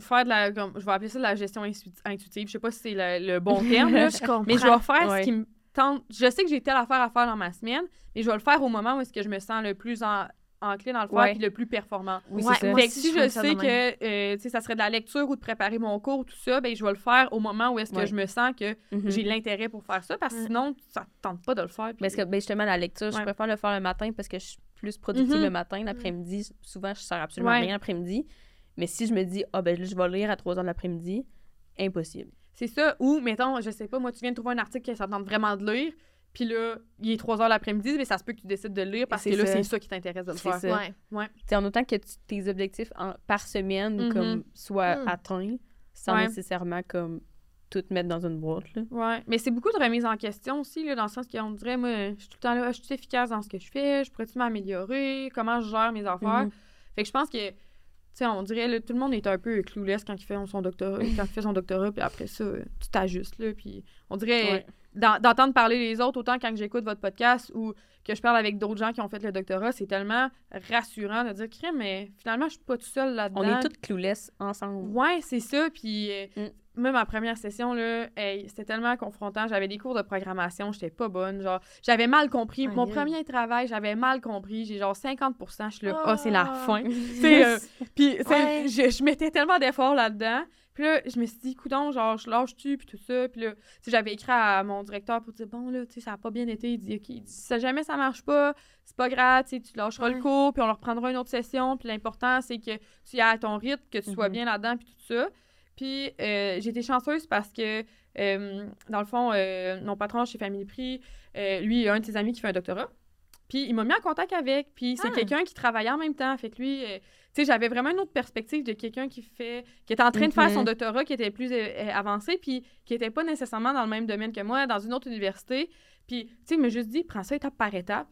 faire de la. comme- je vais appeler ça de la gestion intu- intuitive. Je sais pas si c'est le, le bon [LAUGHS] terme, là. je comprends. Mais je vais faire Ouais. ce qui me tente. Je sais que j'ai telle affaire à faire dans ma semaine, mais je vais le faire au moment où est-ce que je me sens le plus en, enclin dans le faire puis le plus performant. Oui, Ouais, c'est ça. moi Fait que aussi, si je sais que euh, ça serait de la lecture ou de préparer mon cours, tout ça, ben, je vais le faire au moment où est-ce que Ouais. je me sens que Mhm. j'ai l'intérêt pour faire ça, parce que sinon, ça te tente pas de le faire. puis- Parce que ben, justement, la lecture, je préfère le faire le matin parce que je suis plus productive Mhm. le matin. L'après-midi, souvent, je sers absolument Ouais. rien l'après-midi. Mais si je me dis, ah ben là, je vais lire à 3 heures de l'après-midi, impossible. C'est ça. Ou, mettons, je sais pas, moi, tu viens de trouver un article que ça te tente vraiment de lire, puis là, il est 3 heures l'après-midi, mais ça se peut que tu décides de le lire parce que là, c'est ça qui t'intéresse de le C'est faire. ça. Ouais. Tu sais, en autant que tu- tes objectifs en- par semaine Mhm. comme soient Mhm. atteints, sans Ouais. nécessairement comme tout mettre dans une boîte, là. Ouais, mais c'est beaucoup de remise en question aussi, là, dans le sens qu'on dirait, moi, je suis tout le temps là, je suis efficace dans ce que je fais, je pourrais-tu m'améliorer, comment je gère mes affaires? Mhm. Fait que je pense que, tu sais, on dirait, là, tout le monde est un peu clueless quand il fait son doctorat, quand il fait son doctorat, puis après ça, tu t'ajustes, là, puis on dirait, Ouais. D'en- d'entendre parler les autres, autant quand j'écoute votre podcast ou que je parle avec d'autres gens qui ont fait le doctorat, c'est tellement rassurant de dire, crème, mais finalement, je suis pas tout seul là-dedans. On est toutes clueless ensemble. Ouais, c'est ça. Puis euh, Mm. même ma première session, là, hey, c'était tellement confrontant. J'avais des cours de programmation, j'étais pas bonne. Genre, j'avais mal compris. Mon premier travail, j'avais mal compris. J'ai genre 50% Je suis là, ah, c'est la Ah. fin. [LAUGHS] Euh, puis Ouais. je, je mettais tellement d'efforts là-dedans. Puis là, je me suis dit, coudon, genre, je lâche-tu, puis tout ça. Puis là, tu sais, j'avais écrit à mon directeur pour dire, bon, là, tu sais, ça a pas bien été. Il dit, OK, il dit, si jamais ça marche pas, c'est pas grave, tu sais, tu lâcheras le cours, puis on leur prendra une autre session. Puis l'important, c'est que tu y ailles à ton rythme, que tu sois Mhm. bien là-dedans, puis tout ça. Puis euh, j'ai été chanceuse parce que, euh, dans le fond, euh, mon patron chez Family Prix, euh, lui, il a un de ses amis qui fait un doctorat. Puis il m'a mis en contact avec. Puis c'est Ah. quelqu'un qui travaillait en même temps. Fait que lui, euh, sais, j'avais vraiment une autre perspective de quelqu'un qui fait, qui était en train de faire Mhm. son doctorat, qui était plus euh, euh, avancé, puis qui était pas nécessairement dans le même domaine que moi, dans une autre université. Puis, tu sais, il m'a juste dit, prends ça étape par étape.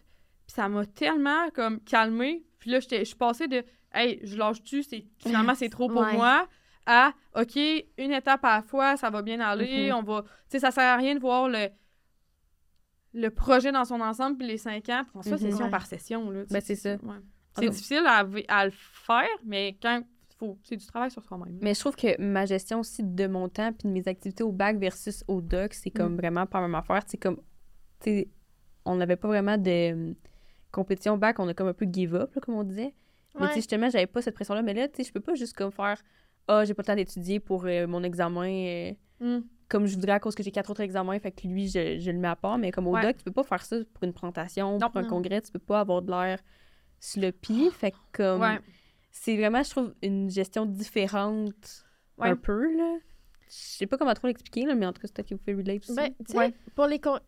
Puis ça m'a tellement, comme, calmé. Puis là, je suis passée de, hey, je lâche-tu, finalement, c'est trop pour Ouais. moi, à, OK, une étape à la fois, ça va bien aller, Mhm. on va, tu sais, ça sert à rien de voir le, le projet dans son ensemble, puis les cinq ans, se fait Mhm. session Ouais. par session, là. Ben, c'est ça. ouais. Ah C'est difficile à, à le faire, mais quand faut, c'est du travail sur soi-même. Mais je trouve que ma gestion aussi de mon temps puis de mes activités au bac versus au doc, c'est comme vraiment pas la même affaire. C'est comme, on n'avait pas vraiment de hum, compétition au bac, on a comme un peu give up, là, comme on disait. Mais justement, j'avais pas cette pression-là. Mais là, tu sais, je peux pas juste comme faire Ah, j'ai pas le temps d'étudier pour euh, mon examen euh, Mm. comme je voudrais à cause que j'ai quatre autres examens. Fait que lui, je, je le mets à part. Mais comme au Ouais. doc, tu peux pas faire ça pour une présentation, Non, pour un congrès. Tu peux pas avoir de l'air sloppy. Fait que comme. Ouais. C'est vraiment, je trouve, une gestion différente Ouais. un peu, là. Je sais pas comment trop l'expliquer, là, mais en tout cas, c'est peut-être que vous pouvez relate aussi. Ben, Ouais. pour les con-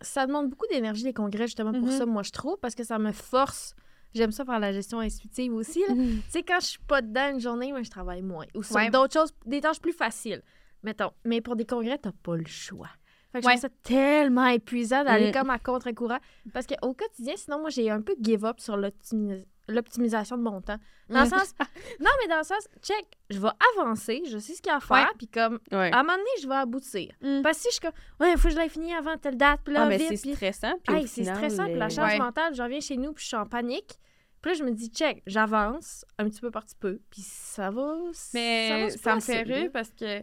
ça demande beaucoup d'énergie les congrès justement pour Mhm. ça moi je trouve parce que ça me force j'aime ça faire la gestion intuitive aussi là. tu sais quand je suis pas dedans une journée moi je travaille moins ou sur Ouais. d'autres choses des tâches plus faciles mettons mais pour des congrès t'as pas le choix fait que je trouve ça tellement épuisant d'aller Mm. comme à contre-courant parce qu'au quotidien sinon moi j'ai un peu give up sur l'optimi- l'optimisation de mon temps dans le Mm. sens [LAUGHS] non mais dans le sens check je vais avancer je sais ce qu'il y a à faire puis comme Ouais. à un moment donné je vais aboutir Mm. parce que si je suis comme, ouais, il faut que je l'aie fini avant telle date, puis là, ah, mais vite, c'est stressant. Puis Hey, c'est stressant, puis la charge Ouais. mentale, je reviens chez nous, puis je suis en panique. Puis là, je me dis, check, j'avance un petit peu par petit peu, puis ça va. Mais ça, ça, va me fait rire parce que,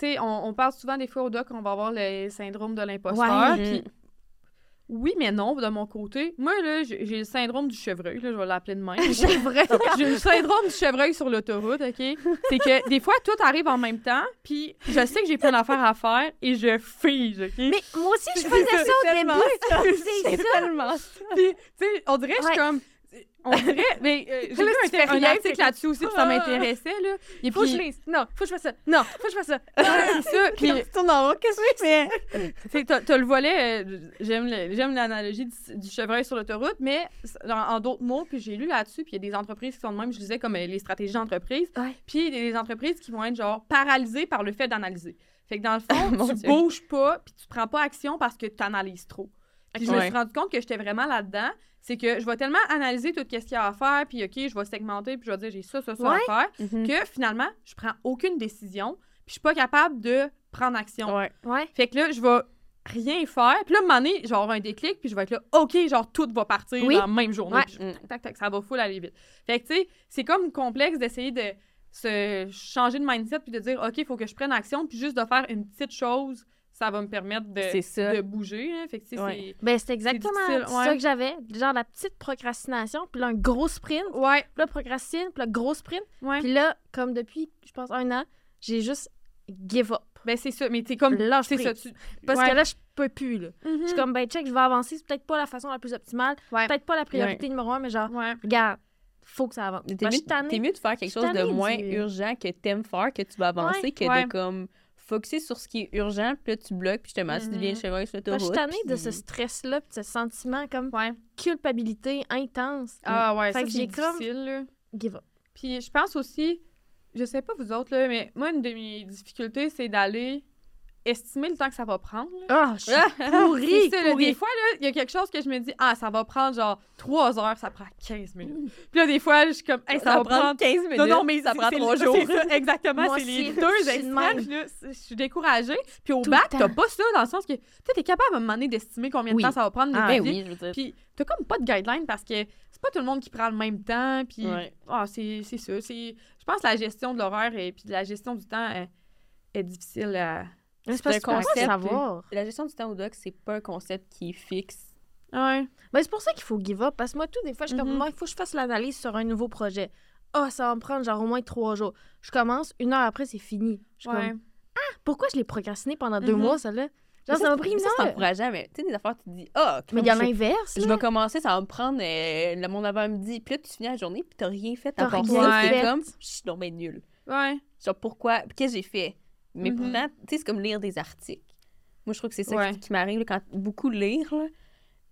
sais, on, on parle souvent des fois au doc, on va avoir le syndrome de l'imposteur. Ouais. puis oui, mais non, de mon côté. Moi, là, j'ai le syndrome du chevreuil, là, je vais l'appeler de même. [LAUGHS] J'ai le syndrome du chevreuil sur l'autoroute, OK? C'est que des fois, tout arrive en même temps, puis je sais que j'ai plein d'affaires à faire et je fige, OK? Mais moi aussi, je faisais ça au début. C'est ça. tellement Puis, tu sais, on dirait, je suis Ouais. comme. On dirait. Mais euh, [LAUGHS] j'ai lu un, un article c'est là-dessus aussi, puis ça Ah. m'intéressait, là. Et Faut que puis- je lise. Non, faut que je fasse ça. Non, Faut que je fasse ça. [LAUGHS] c'est ça. Puis, qu'est-ce que tu fais? tu sais, t'as le volet, euh, j'aime l'analogie du, du chevreuil sur l'autoroute, mais en, en d'autres mots, puis j'ai lu là-dessus, puis il y a des entreprises qui sont de même, je disais comme euh, les stratégies d'entreprise, Ouais. puis il y a des entreprises qui vont être genre paralysées par le fait d'analyser. Fait que dans le fond, Mon tu bouges pas, puis tu prends pas action parce que tu analyses trop. Puis je me suis rendu compte que j'étais vraiment là-dedans. C'est que je vais tellement analyser tout ce qu'il y a à faire, puis OK, je vais segmenter, puis je vais dire j'ai ça, ça, ça Ouais. à faire, Mhm. que finalement, je prends aucune décision, puis je suis pas capable de prendre action. Ouais. Ouais. Fait que là, je vais rien faire. Puis là, à un moment donné, je vais avoir un déclic, puis je vais être là, OK, genre, tout va partir Oui. dans la même journée. Ouais. Puis je- tac, tac, tac, ça va full aller vite. Fait que, tu sais, c'est comme complexe d'essayer de se changer de mindset, puis de dire, OK, il faut que je prenne action, puis juste de faire une petite chose, ça va me permettre de, C'est ça. de bouger. hein. Fait que, Ouais. Ben, c'est exactement ouais. ça que j'avais. Genre la petite procrastination, puis là, un gros sprint. c'est... Ouais, Puis là, procrastine, puis là, gros sprint. ouais. Puis là, comme depuis, je pense, un an, j'ai juste give up. Ben, c'est ça. Mais t'es comme... C'est ça, tu... Parce Ouais. que là, je peux plus, là. Mhm. Je suis comme, ben, check, je vais avancer. C'est peut-être pas la façon la plus optimale. Ouais. Peut-être pas la priorité numéro un, mais genre, Ouais. regarde, faut que ça avance. T'es je mieux, mieux de faire quelque Je chose de moins du- urgent que t'aimes faire, que tu vas avancer, Ouais. que Ouais. de comme focuser sur ce qui est urgent, puis là tu bloques, puis justement, tu Mhm. deviens le chevreuil sur Moi, je l'autoroute. suis tannée de puis- ce stress-là, puis de ce sentiment comme Ouais. culpabilité intense. Ah ouais, Fait ça, que c'est difficile, là. Give up. Puis je pense aussi, je sais pas vous autres, là, mais moi, une de mes difficultés, c'est d'aller estimer le temps que ça va prendre. Ah, je suis [LAUGHS] C'est pourrie, ça, là, pourrie. des fois, il y a quelque chose que je me dis, ah, ça va prendre genre 3 heures, ça prend 15 minutes. Puis là, des fois, je suis comme, hey, ça, va prendre 15 minutes. non, non, mais ça prend c'est- 3 [LAUGHS] c'est jours. ça, exactement. C'est les deux je suis de extrêmes. Je, suis découragée. Puis au Tout bac, t'as pas ça dans le sens que tu es capable à un moment donné d'estimer combien de temps ça va prendre. Ah, mais Ben oui, je veux dire. Puis t'as comme pas de guideline parce que c'est pas tout le monde qui prend le même temps. Puis Ouais. ah, c'est ça. Je pense que la gestion de l'horaire et puis la gestion du temps est, est difficile à. C'est pas concept, savoir. La gestion du temps au doc, c'est pas un concept qui est fixe. Ouais. Ben, c'est pour ça qu'il faut give up. Parce que moi, tout, des fois, je suis comme, Mhm. moi, il faut que je fasse l'analyse sur un nouveau projet. Ah, ça va me prendre genre au moins trois jours. Je commence, une heure après, c'est fini. Je suis ouais. comme, pourquoi je l'ai procrastiné pendant deux Mhm. mois, ça là? Mais Genre, ça m'a pris une ça, c'est heure. encourageant, mais tu sais, des affaires, tu te dis, ah, Mais il y a l'inverse. Je vais commencer, ça va me prendre euh, le monde avant-midi. Puis là, tu finis la journée, puis t'as rien fait. T'as à part rien ça. fait. C'est comme, je suis ben nulle. Ouais. Genre, pourquoi? Qu'est-ce que j'ai fait? Mais Mhm. pourtant, tu sais, c'est comme lire des articles. Moi, je trouve que c'est ça Ouais. qui, qui m'arrive quand beaucoup lire. Là.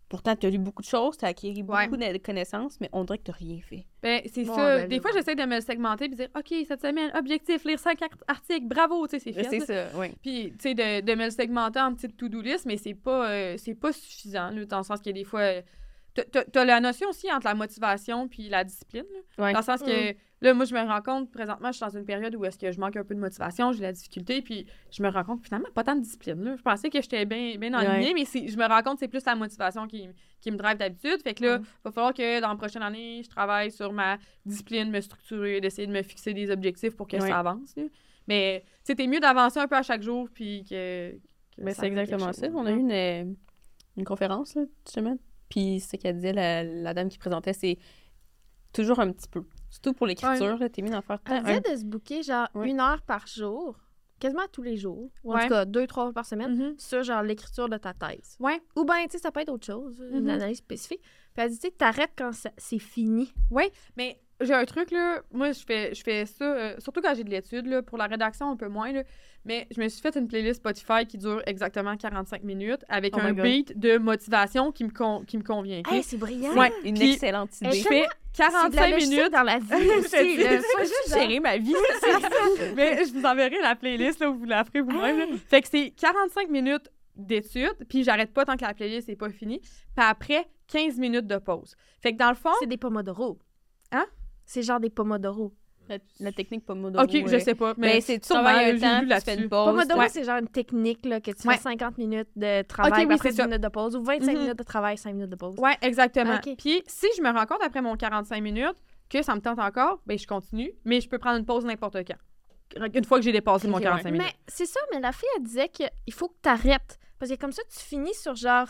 Pourtant, tu as lu beaucoup de choses, tu as acquis beaucoup Ouais. de connaissances, mais on dirait que tu rien fait. Ben, c'est ça. ben, des fois, j'essaie de me segmenter et dire, OK, cette semaine, objectif, lire 5 articles, bravo, tu sais, c'est fait. C'est ça, oui. Puis, tu sais, de, de me le segmenter en petites to-do list, mais c'est pas, euh, c'est pas suffisant, là, dans le sens qu'il y a des fois. T'as- la notion aussi entre la motivation puis la discipline. Ouais. Dans le sens que, là, moi, je me rends compte, présentement, je suis dans une période où est-ce que je manque un peu de motivation, j'ai de la difficulté, puis je me rends compte, finalement, pas tant de discipline. Là. Je pensais que j'étais bien bien Ouais. mais je me rends compte que c'est plus la motivation qui, qui me drive d'habitude. Fait que là, Ouais. va falloir que dans la prochaine année, je travaille sur ma discipline, me structurer, d'essayer de me fixer des objectifs pour que Ouais. ça avance. là. Mais, t'es mieux d'avancer un peu à chaque jour, puis que. que Ben, ça c'est exactement ça. On a eu une, euh, une conférence, là, justement. Puis ce qu'elle disait, la, la dame qui présentait, c'est toujours un petit peu. Surtout pour l'écriture, t'es mis d'en faire Elle tant. disait un- de se booker genre Ouais. une heure par jour, quasiment tous les jours, ou en Ouais. tout cas deux, trois fois par semaine, Mhm. sur genre l'écriture de ta thèse. Ouais. Ou bien, tu sais, ça peut être autre chose, une Mhm. analyse spécifique. Puis elle dit, tu sais, t'arrêtes quand c'est fini. Mais j'ai un truc, là. Moi, je fais, je fais ça, euh, surtout quand j'ai de l'étude, là. Pour la rédaction, un peu moins, là. Mais je me suis fait une playlist Spotify qui dure exactement 45 minutes avec Oh un beat de motivation qui me, con- qui me convient. Hey, c'est brillant! Ouais. Une Puis- excellente Elle idée. Je fais C'est de la 45 logistique minutes. dans la vie [LAUGHS] aussi. là. Faut juste gérer ma vie. [LAUGHS] Mais je vous enverrai la playlist, là, vous la ferez vous-même. Hey! Fait que c'est 45 minutes d'études, puis j'arrête pas tant que la playlist n'est pas finie. Puis après, 15 minutes de pause. Fait que dans le fond, C'est des pomodoro. Hein? C'est genre des pomodoro. La, la technique Pomodoro. OK, je ouais. sais pas, mais Mais c'est tu travailles un temps, tu fais une pause. Pomodoro, ouais. c'est genre une technique là, que tu Ouais. fais 50 minutes de travail, Ok, puis oui, après c'est 10 ça. minutes de pause, ou 25 Mhm. minutes de travail, 5 minutes de pause. Ouais, exactement. Ok. Puis si je me rends compte après mon 45 minutes que ça me tente encore, ben je continue, mais je peux prendre une pause n'importe quand. Une fois que j'ai dépassé mon Ok, 45 minutes. Mais c'est ça, mais la fille, elle disait qu'il faut que tu arrêtes. Parce que comme ça, tu finis sur genre,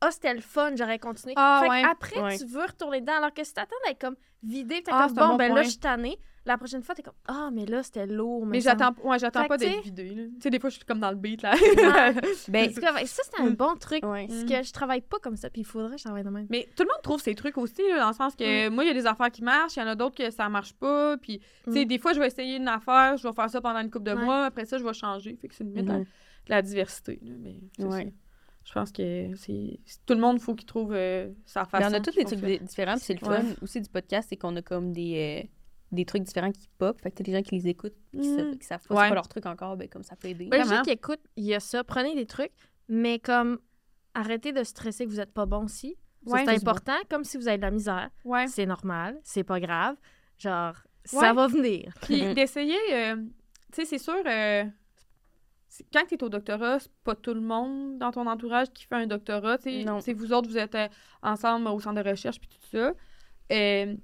ah, c'était le fun, j'aurais continué. Ah, fait ouais. après, Ouais. tu veux retourner dedans, alors que si t'attends d'être comme vidé, t'es Ah, comme, bon, bon ben là, je suis tannée. La prochaine fois, t'es comme, ah, mais là, c'était lourd. Mais j'attends ouais, j'attends pas d'être là. Tu sais, des fois, je suis comme dans le beat, là. [LAUGHS] Ben, que ça, c'est un Mm. bon truc. ouais. Parce Mm. que je travaille pas comme ça, puis il faudrait que je travaille de même. Mais tout le monde trouve ces trucs aussi, là, dans le sens que moi, il y a des affaires qui marchent, il y en a d'autres que ça marche pas. Puis, tu sais, Mm. des fois, je vais essayer une affaire, je vais faire ça pendant une couple de Ouais. mois, après ça, je vais changer. Fait que c'est limite Mhm. La, diversité. là, mais Ouais. Je pense que c'est tout le monde, faut qu'il trouve euh, sa Mais façon. on a tous qui des trucs différents, c'est le Ouais. fun aussi du podcast, c'est qu'on a comme des, euh, des trucs différents qui pop. Fait que t'as des gens qui les écoutent, qui, Mhm. qui savent pas Ouais. c'est quoi leur truc encore, ben comme ça peut aider. Je Vraiment. dis qu'écoute, il y a ça, prenez des trucs, mais comme arrêtez de stresser que vous êtes pas bon si. Ouais, c'est important, comme si vous avez de la misère. Ouais. C'est normal, c'est pas grave. Genre, Ouais. ça va venir. Puis Mhm. d'essayer, euh, tu sais, c'est sûr, euh, quand tu es au doctorat, c'est pas tout le monde dans ton entourage qui fait un doctorat. C'est vous autres, vous êtes euh, ensemble au centre de recherche puis tout ça. Euh,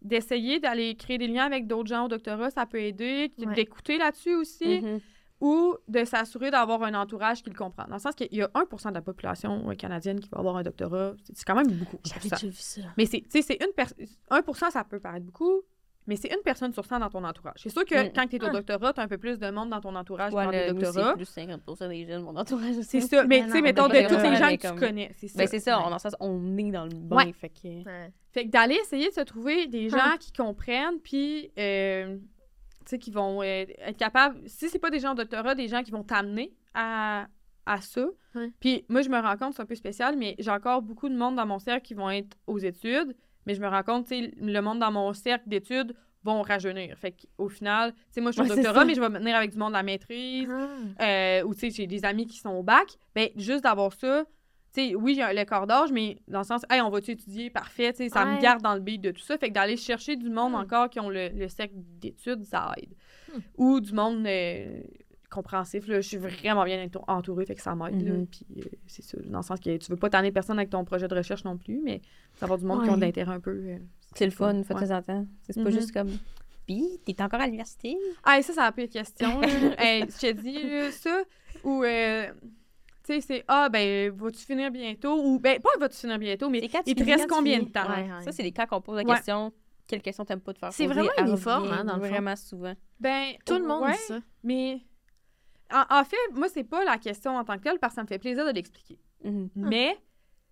d'essayer d'aller créer des liens avec d'autres gens au doctorat, ça peut aider. Ouais. D'écouter là-dessus aussi. Mhm. Ou de s'assurer d'avoir un entourage qui le comprend. Dans le sens qu'il y a 1% de la population euh, canadienne qui va avoir un doctorat. C'est quand même beaucoup. 1%. J'avais déjà vu ça. Mais c'est, tu sais, c'est une personne. 1% ça peut paraître beaucoup, mais c'est une personne sur 100 dans ton entourage. C'est sûr que Mm. quand tu es au Ah. doctorat, tu as un peu plus de monde dans ton entourage Ouais, que dans le- doctorat. plus 50 des jeunes, mon entourage aussi. C'est ça. Mais tu sais, mettons, de tous les gens que tu connais. C'est ça. Ben c'est ça, Ouais. on, sens, on est dans le Ouais. fait que... Ouais. Fait que d'aller essayer de se trouver des gens Hum. qui comprennent, puis, euh, tu sais, qui vont euh, être capables, si c'est pas des gens au doctorat, des gens qui vont t'amener à, à ça. Puis moi, je me rends compte, c'est un peu spécial, mais j'ai encore beaucoup de monde dans mon cercle qui vont être aux études, mais je me rends compte, tu sais, le monde dans mon cercle d'études vont rajeunir. Fait qu'au final, tu sais, moi, je suis au Ouais, doctorat, mais je vais me tenir avec du monde de la maîtrise, Ah. euh, ou tu sais, j'ai des amis qui sont au bac. Ben, juste d'avoir ça, tu sais, oui, j'ai le corps d'âge, mais dans le sens, hey, on va-tu étudier? Parfait, tu sais, ça me garde dans le beat de tout ça. Fait que d'aller chercher du monde Hmm. encore qui ont le, le cercle d'études, ça aide. Hmm. Ou du monde euh, compréhensif, là, je suis vraiment bien entou- entourée, fait que ça m'aide. Mhm. Puis euh, c'est ça, dans le sens que tu veux pas tanner personne avec ton projet de recherche non plus, mais savoir du monde qui ont de l'intérêt un peu. euh, C'est le fun, une fois de temps en temps. C'est pas Mhm. juste comme. Pis, t'es encore à l'université? Ah, et ça, ça a question. [LAUGHS] Hey, je te dis là, ça. Ou, euh, tu sais, c'est Ah, ben, vas-tu finir bientôt? Ou, ben, pas vas-tu finir bientôt, mais quand il te reste combien de temps? Ouais, ouais. Ça, c'est les cas qu'on pose la Ouais. question. Quelle question t'aimes pas te faire C'est vraiment uniforme, hein, dans le fond. Vraiment souvent. Ben, Tout le monde ouais, dit ça. Mais, en, en fait, moi, c'est pas la question en tant que telle parce que ça me fait plaisir de l'expliquer. Mhm. Mais,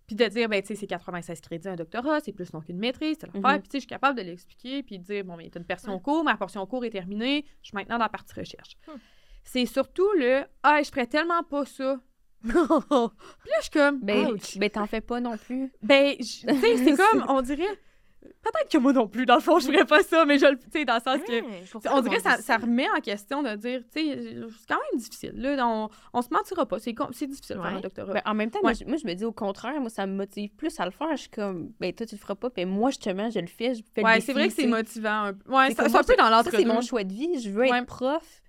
puis de dire, ben, tu sais, c'est 96 crédits un doctorat, c'est plus long qu'une maîtrise, c'est l'affaire. Mhm. Puis, tu sais, je suis capable de l'expliquer, puis de dire, bon, ben, t'as une portion cours, ma portion cours est terminée, je suis maintenant dans la partie recherche. Hmm. C'est surtout le, ah, je ferais tellement pas ça. [LAUGHS] Puis là, je suis comme, Ben, ben t'en fais pas non plus. ben, tu sais, c'est [LAUGHS] comme, on dirait, peut-être que moi non plus, dans le fond, je ferais pas ça, mais je le, tu sais, dans le sens que. Ouais, On dirait que ça, ça remet en question de dire, tu sais, c'est quand même difficile. Là, on, on se mentira pas. C'est difficile de faire Ouais. un doctorat. Ben, en même temps, Ouais. moi, je, moi, je me dis au contraire, moi, ça me motive plus à le faire. Je suis comme, ben, toi, tu le feras pas, puis moi, justement, je le fais. Je fais ouais, c'est vrai que c'est motivant. un peu. Ouais, C'est un peu dans Ça, l'entre-deux. c'est mon choix de vie. Je veux Ouais. être prof.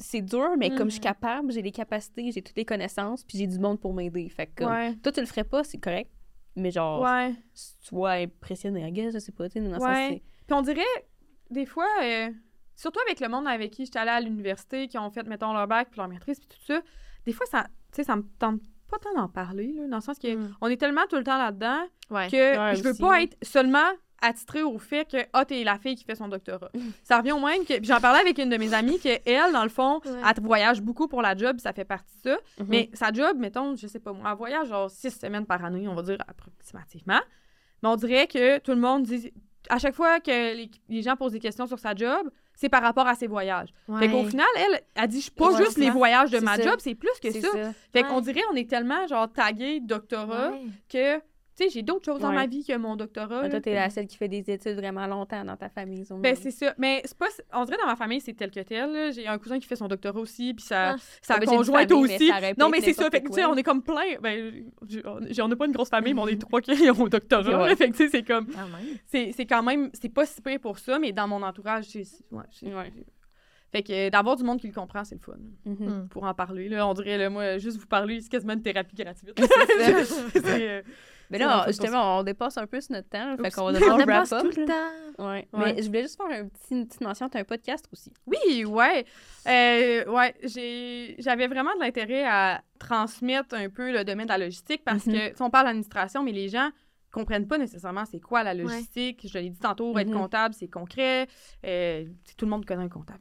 C'est- dur, mais comme je suis Mhm. capable, j'ai les capacités, j'ai toutes les connaissances, puis j'ai du monde pour m'aider. Fait que, comme, Ouais. toi, tu le ferais pas, c'est correct. Mais genre, Ouais. sois impressionné, I guess, je sais pas, tu sais, Ouais. Puis on dirait, des fois, euh, surtout avec le monde avec qui j'étais allée à l'université, qui ont fait, mettons, leur bac, puis leur maîtrise, puis tout ça, des fois, ça, tu sais, ça me tente pas tant d'en parler, là, dans le sens que Mm. on est tellement tout le temps là-dedans Ouais. que Ouais, je veux aussi, pas ouais. être seulement attitrée au fait que ah t'es la fille qui fait son doctorat. ça revient au même que puis j'en parlais avec une de mes amies que elle dans le fond Ouais. elle voyage beaucoup pour la job ça fait partie de ça Mhm. mais sa job mettons je sais pas moi elle voyage genre six semaines par année on va dire approximativement mais on dirait que tout le monde dit à chaque fois que les, les gens posent des questions sur sa job c'est par rapport à ses voyages. Fait qu'au final, elle, elle dit, je suis pas juste les voyages de ma ça. job, c'est plus que ça. ça. Fait Ouais. qu'on dirait, on est tellement, genre, tagué doctorat Ouais. que, tu sais, j'ai d'autres choses dans ma vie que mon doctorat. Ben, là. toi, t'es la seule qui fait des études vraiment longtemps dans ta famille. Ben, c'est ça. Mais c'est pas. On dirait dans ma famille, c'est tel que tel. là. J'ai un cousin qui fait son doctorat aussi, puis sa, Ah. sa conjointe aussi. non, être mais c'est ça. n'importe Fait que, tu sais, on est comme plein. Ben, on n'a pas une grosse famille, mais on est trois qui ont un doctorat. Ouais. là. Fait que, tu sais, c'est comme. Quand même. C'est c'est quand même. C'est pas si pire pour ça, mais dans mon entourage, c'est. Ouais. Fait que euh, d'avoir du monde qui le comprend, c'est le fun. Mhm. Mm. Pour en parler, là, on dirait, là, moi, juste vous parler, c'est quasiment une thérapie gratuite. [LAUGHS] C'est ça. [LAUGHS] C'est, euh, Mais là, justement, on dépasse un peu sur notre temps. Fait qu'on [LAUGHS] va On devoir dépasse wrap up. tout le temps. Ouais. Ouais. Mais je voulais juste faire un petit, une petite mention. T'as un podcast aussi. Oui, ouais. Euh, ouais, j'ai- j'avais vraiment de l'intérêt à transmettre un peu le domaine de la logistique parce Mhm. que, tu sais, on parle d'administration, mais les gens comprennent pas nécessairement c'est quoi la logistique. Je l'ai dit tantôt, être Mhm. comptable, c'est concret. Euh, tu tout le monde connaît un comptable.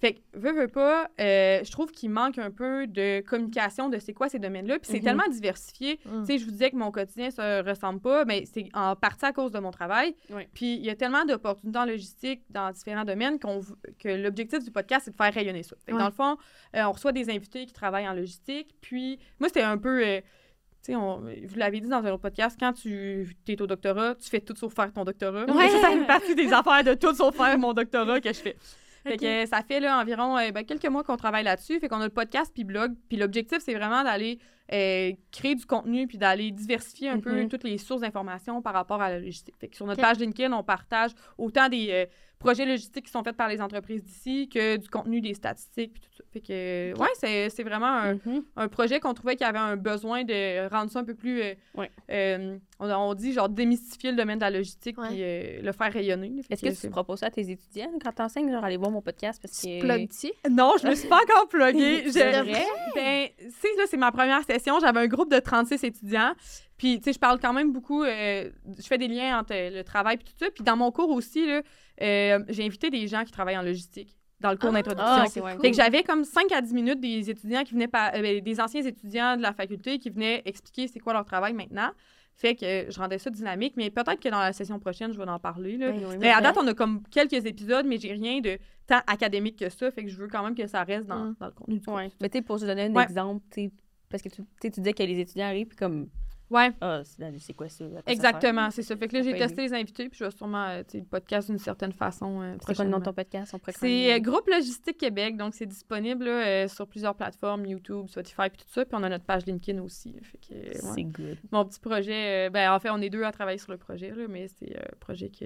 Fait que, veux, veux pas, euh, je trouve qu'il manque un peu de communication de c'est quoi ces domaines-là. Puis c'est Mhm. tellement diversifié. Mm. Tu sais, je vous disais que mon quotidien se ressemble pas, mais c'est en partie à cause de mon travail. Puis il y a tellement d'opportunités en logistique dans différents domaines qu'on que l'objectif du podcast, c'est de faire rayonner ça. Fait que. Dans le fond, euh, on reçoit des invités qui travaillent en logistique. Puis moi, c'était un peu. euh, tu sais, on- vous l'avez dit dans un autre podcast, quand tu es au doctorat, tu fais tout sauf faire ton doctorat. Ouais. Ça, [LAUGHS] ça fait partie des affaires de tout sauf faire mon doctorat que je fais. Fait que ça fait là, environ euh, ben, quelques mois qu'on travaille là-dessus. Fait qu'on a le podcast puis blog. Puis l'objectif, c'est vraiment d'aller euh, créer du contenu puis d'aller diversifier un peu Mhm. toutes les sources d'informations par rapport à la logistique. Fait que sur notre page LinkedIn, on partage autant des euh, projets logistiques qui sont faits par les entreprises d'ici que du contenu, des statistiques puis tout ça. Fait que, ouais, c'est c'est vraiment un, Mhm. un projet qu'on trouvait qu'il y avait un besoin de rendre ça un peu plus. euh, Ouais. euh, on, on dit genre démystifier le domaine de la logistique Ouais. puis euh, le faire rayonner. Est-ce que tu c'est- proposes ça à tes étudiants quand t'enseignes, genre aller voir mon podcast parce que. Plug-tu? Non, je me suis pas encore pluguée. Je- [LAUGHS] C'est vrai? Ben, tu sais, là, c'est ma première session. J'avais un groupe de 36 étudiants. Puis, tu sais, je parle quand même beaucoup. euh, je fais des liens entre euh, le travail et tout ça. Puis, dans mon cours aussi, là, euh, j'ai invité des gens qui travaillent en logistique dans le cours Ah, d'introduction. Ah, cool. Fait que j'avais comme 5 à 10 minutes des étudiants qui venaient par, euh, ben, des anciens étudiants de la faculté qui venaient expliquer c'est quoi leur travail maintenant. Fait que je rendais ça dynamique, mais peut-être que dans la session prochaine, je vais en parler. Là. Ben oui, mais à date, on a comme quelques épisodes, mais j'ai rien de tant académique que ça. Fait que je veux quand même que ça reste dans, Mm. dans le contenu du cours. Ouais. Mais tu sais, pour te donner un Ouais. exemple, tu sais, parce que tu, tu disais que les étudiants arrivent, puis comme Ouais, Ah, c'est quoi ça? exactement, c'est ça. Fait que là, j'ai testé les invités, puis je vais sûrement, euh, tu sais, le podcast d'une certaine façon. euh, C'est quoi le nom de ton podcast? C'est euh, Groupe Logistique Québec, donc c'est disponible là, sur plusieurs plateformes, YouTube, Spotify, puis tout ça. Puis on a notre page LinkedIn aussi. Ouais. C'est good. Mon petit projet, ben en fait, on est deux à travailler sur le projet, là, mais c'est un projet que,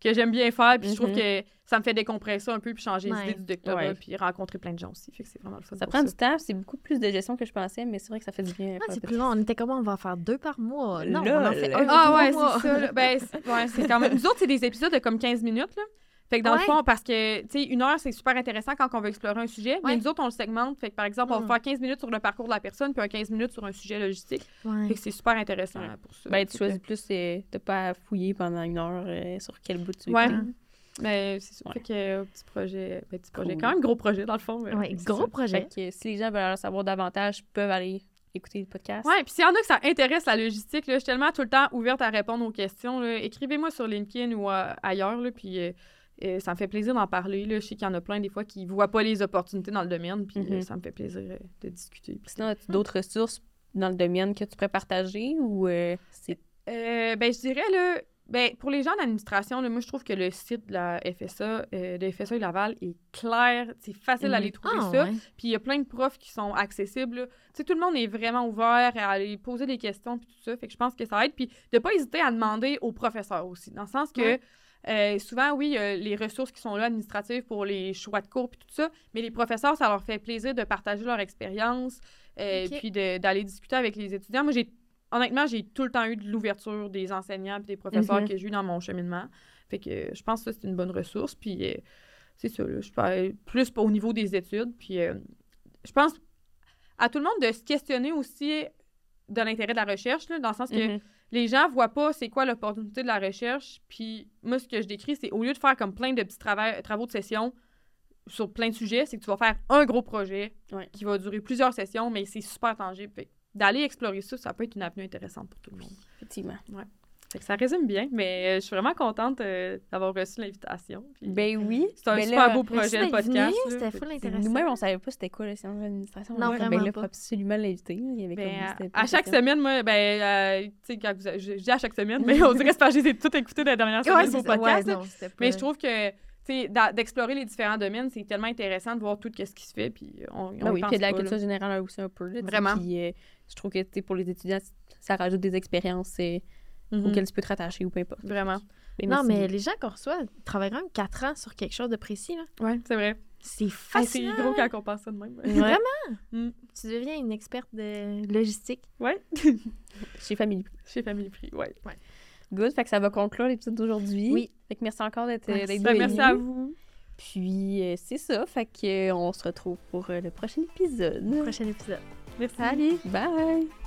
que j'aime bien faire. Puis je trouve Mhm. que ça me fait décompresser un peu, puis changer Ouais. les idées du doctorat, Ouais. puis rencontrer plein de gens aussi. Fait que c'est vraiment le fun. Ça pour prend du temps, c'est beaucoup plus de gestion que je pensais, mais c'est vrai que ça fait du bien. Ah, faire c'est plus long. On était comment? On va en faire deux par mois. Non, on en fait un Ah ouais, c'est ça. là. Ben, c'est ouais, c'est quand même... Nous autres, c'est des épisodes de comme 15 minutes, là. Fait que dans le fond, parce que, tu sais, une heure, c'est super intéressant quand on veut explorer un sujet, mais nous autres, on le segmente. Fait que, par exemple, on Mm. va faire 15 minutes sur le parcours de la personne, puis un 15 minutes sur un sujet logistique. Ouais. Fait que c'est super intéressant Ouais. pour ça. Ben, tu choisis plus euh, de pas fouiller pendant une heure euh, sur quel bout tu veux. Mais c'est ça. Ouais. Fait que, euh, petit projet, ben, petit projet, Cool. quand même gros projet, dans le fond. c'est gros ça. projet. Fait que si les gens veulent en savoir davantage, ils peuvent aller écouter le podcast. Ouais, puis s'il y en a que ça intéresse la logistique, là, je suis tellement tout le temps ouverte à répondre aux questions. Écrivez-moi sur LinkedIn ou euh, ailleurs, puis euh, euh, ça me fait plaisir d'en parler. Là. Je sais qu'il y en a plein des fois qui voient pas les opportunités dans le domaine, puis euh, Mhm. ça me fait plaisir euh, de discuter. Puis Sinon, as-tu d'autres ressources dans le domaine que tu pourrais partager ou euh, c'est Euh, ben, je dirais, là, ben, pour les gens d'administration, moi, je trouve que le site de la FSA, euh, de FSA et Laval est clair. C'est facile Mhm. d'aller trouver Ah, ça. ouais. Puis il y a plein de profs qui sont accessibles. Tu sais, tout le monde est vraiment ouvert à aller poser des questions puis tout ça. Fait que je pense que ça aide. Puis de pas hésiter à demander aux professeurs aussi. Dans le sens que Ouais. Euh, souvent, oui, il y a les ressources qui sont là administratives pour les choix de cours puis tout ça. Mais les professeurs, ça leur fait plaisir de partager leur expérience euh, puis d'aller discuter avec les étudiants. Moi, j'ai honnêtement, j'ai tout le temps eu de l'ouverture des enseignants et des professeurs Mhm. que j'ai eu dans mon cheminement. Fait que euh, je pense que c'est une bonne ressource. Puis euh, c'est ça, là, je parle plus au niveau des études. Puis euh, je pense à tout le monde de se questionner aussi de l'intérêt de la recherche, là, dans le sens que Mhm. Les gens voient pas c'est quoi l'opportunité de la recherche. Puis moi, ce que je décris, c'est au lieu de faire comme plein de petits trava- travaux de session sur plein de sujets, c'est que tu vas faire un gros projet Ouais. qui va durer plusieurs sessions, mais c'est super tangible. D'aller explorer ça, ça peut être une avenue intéressante pour tout le monde. Effectivement. Ça résume bien, mais euh, je suis vraiment contente euh, d'avoir reçu l'invitation. Ben oui. C'est un Ben super là, beau projet, venu, podcast. C'était full intéressant. Nous-mêmes, on savait pas c'était quoi le science de l'administration. Non, vraiment ben là, pas. faut absolument l'inviter. Ben, à- chaque semaine, moi, ben, euh, tu sais, quand vous, je, je dis à chaque semaine, mais on dirait que c'est parce que je les ai toutes écoutées dans la dernière semaine Ouais, de vos podcasts. Ouais, là. non, c'était pas- mais je trouve que, tu sais, d'a- d'explorer les différents domaines, c'est tellement intéressant de voir tout ce qui se fait, puis on, on y oui, pense puis de la culture générale aussi un peu. Là, Vraiment. Puis euh, je trouve que pour les étudiants, ça rajoute des expériences euh, Mhm. auxquelles tu peux te rattacher ou peu importe. Vraiment. Non, mais les gens qu'on reçoit travaillent quand même 4 ans sur quelque chose de précis. là. Ouais, c'est vrai. C'est Ah, c'est fascinant. gros quand on pense ça de même. Vraiment? Mm. Tu deviens une experte de logistique. Ouais. Chez [LAUGHS] Family Chez Family Prix, ouais. Good, fait que ça va conclure l'épisode d'aujourd'hui. Oui. Fait que merci encore d'être Merci. d'être Ben, merci à vous. Puis euh, c'est ça, fait que euh, on se retrouve pour euh, le prochain épisode. Prochain épisode. Merci. Salut! Bye!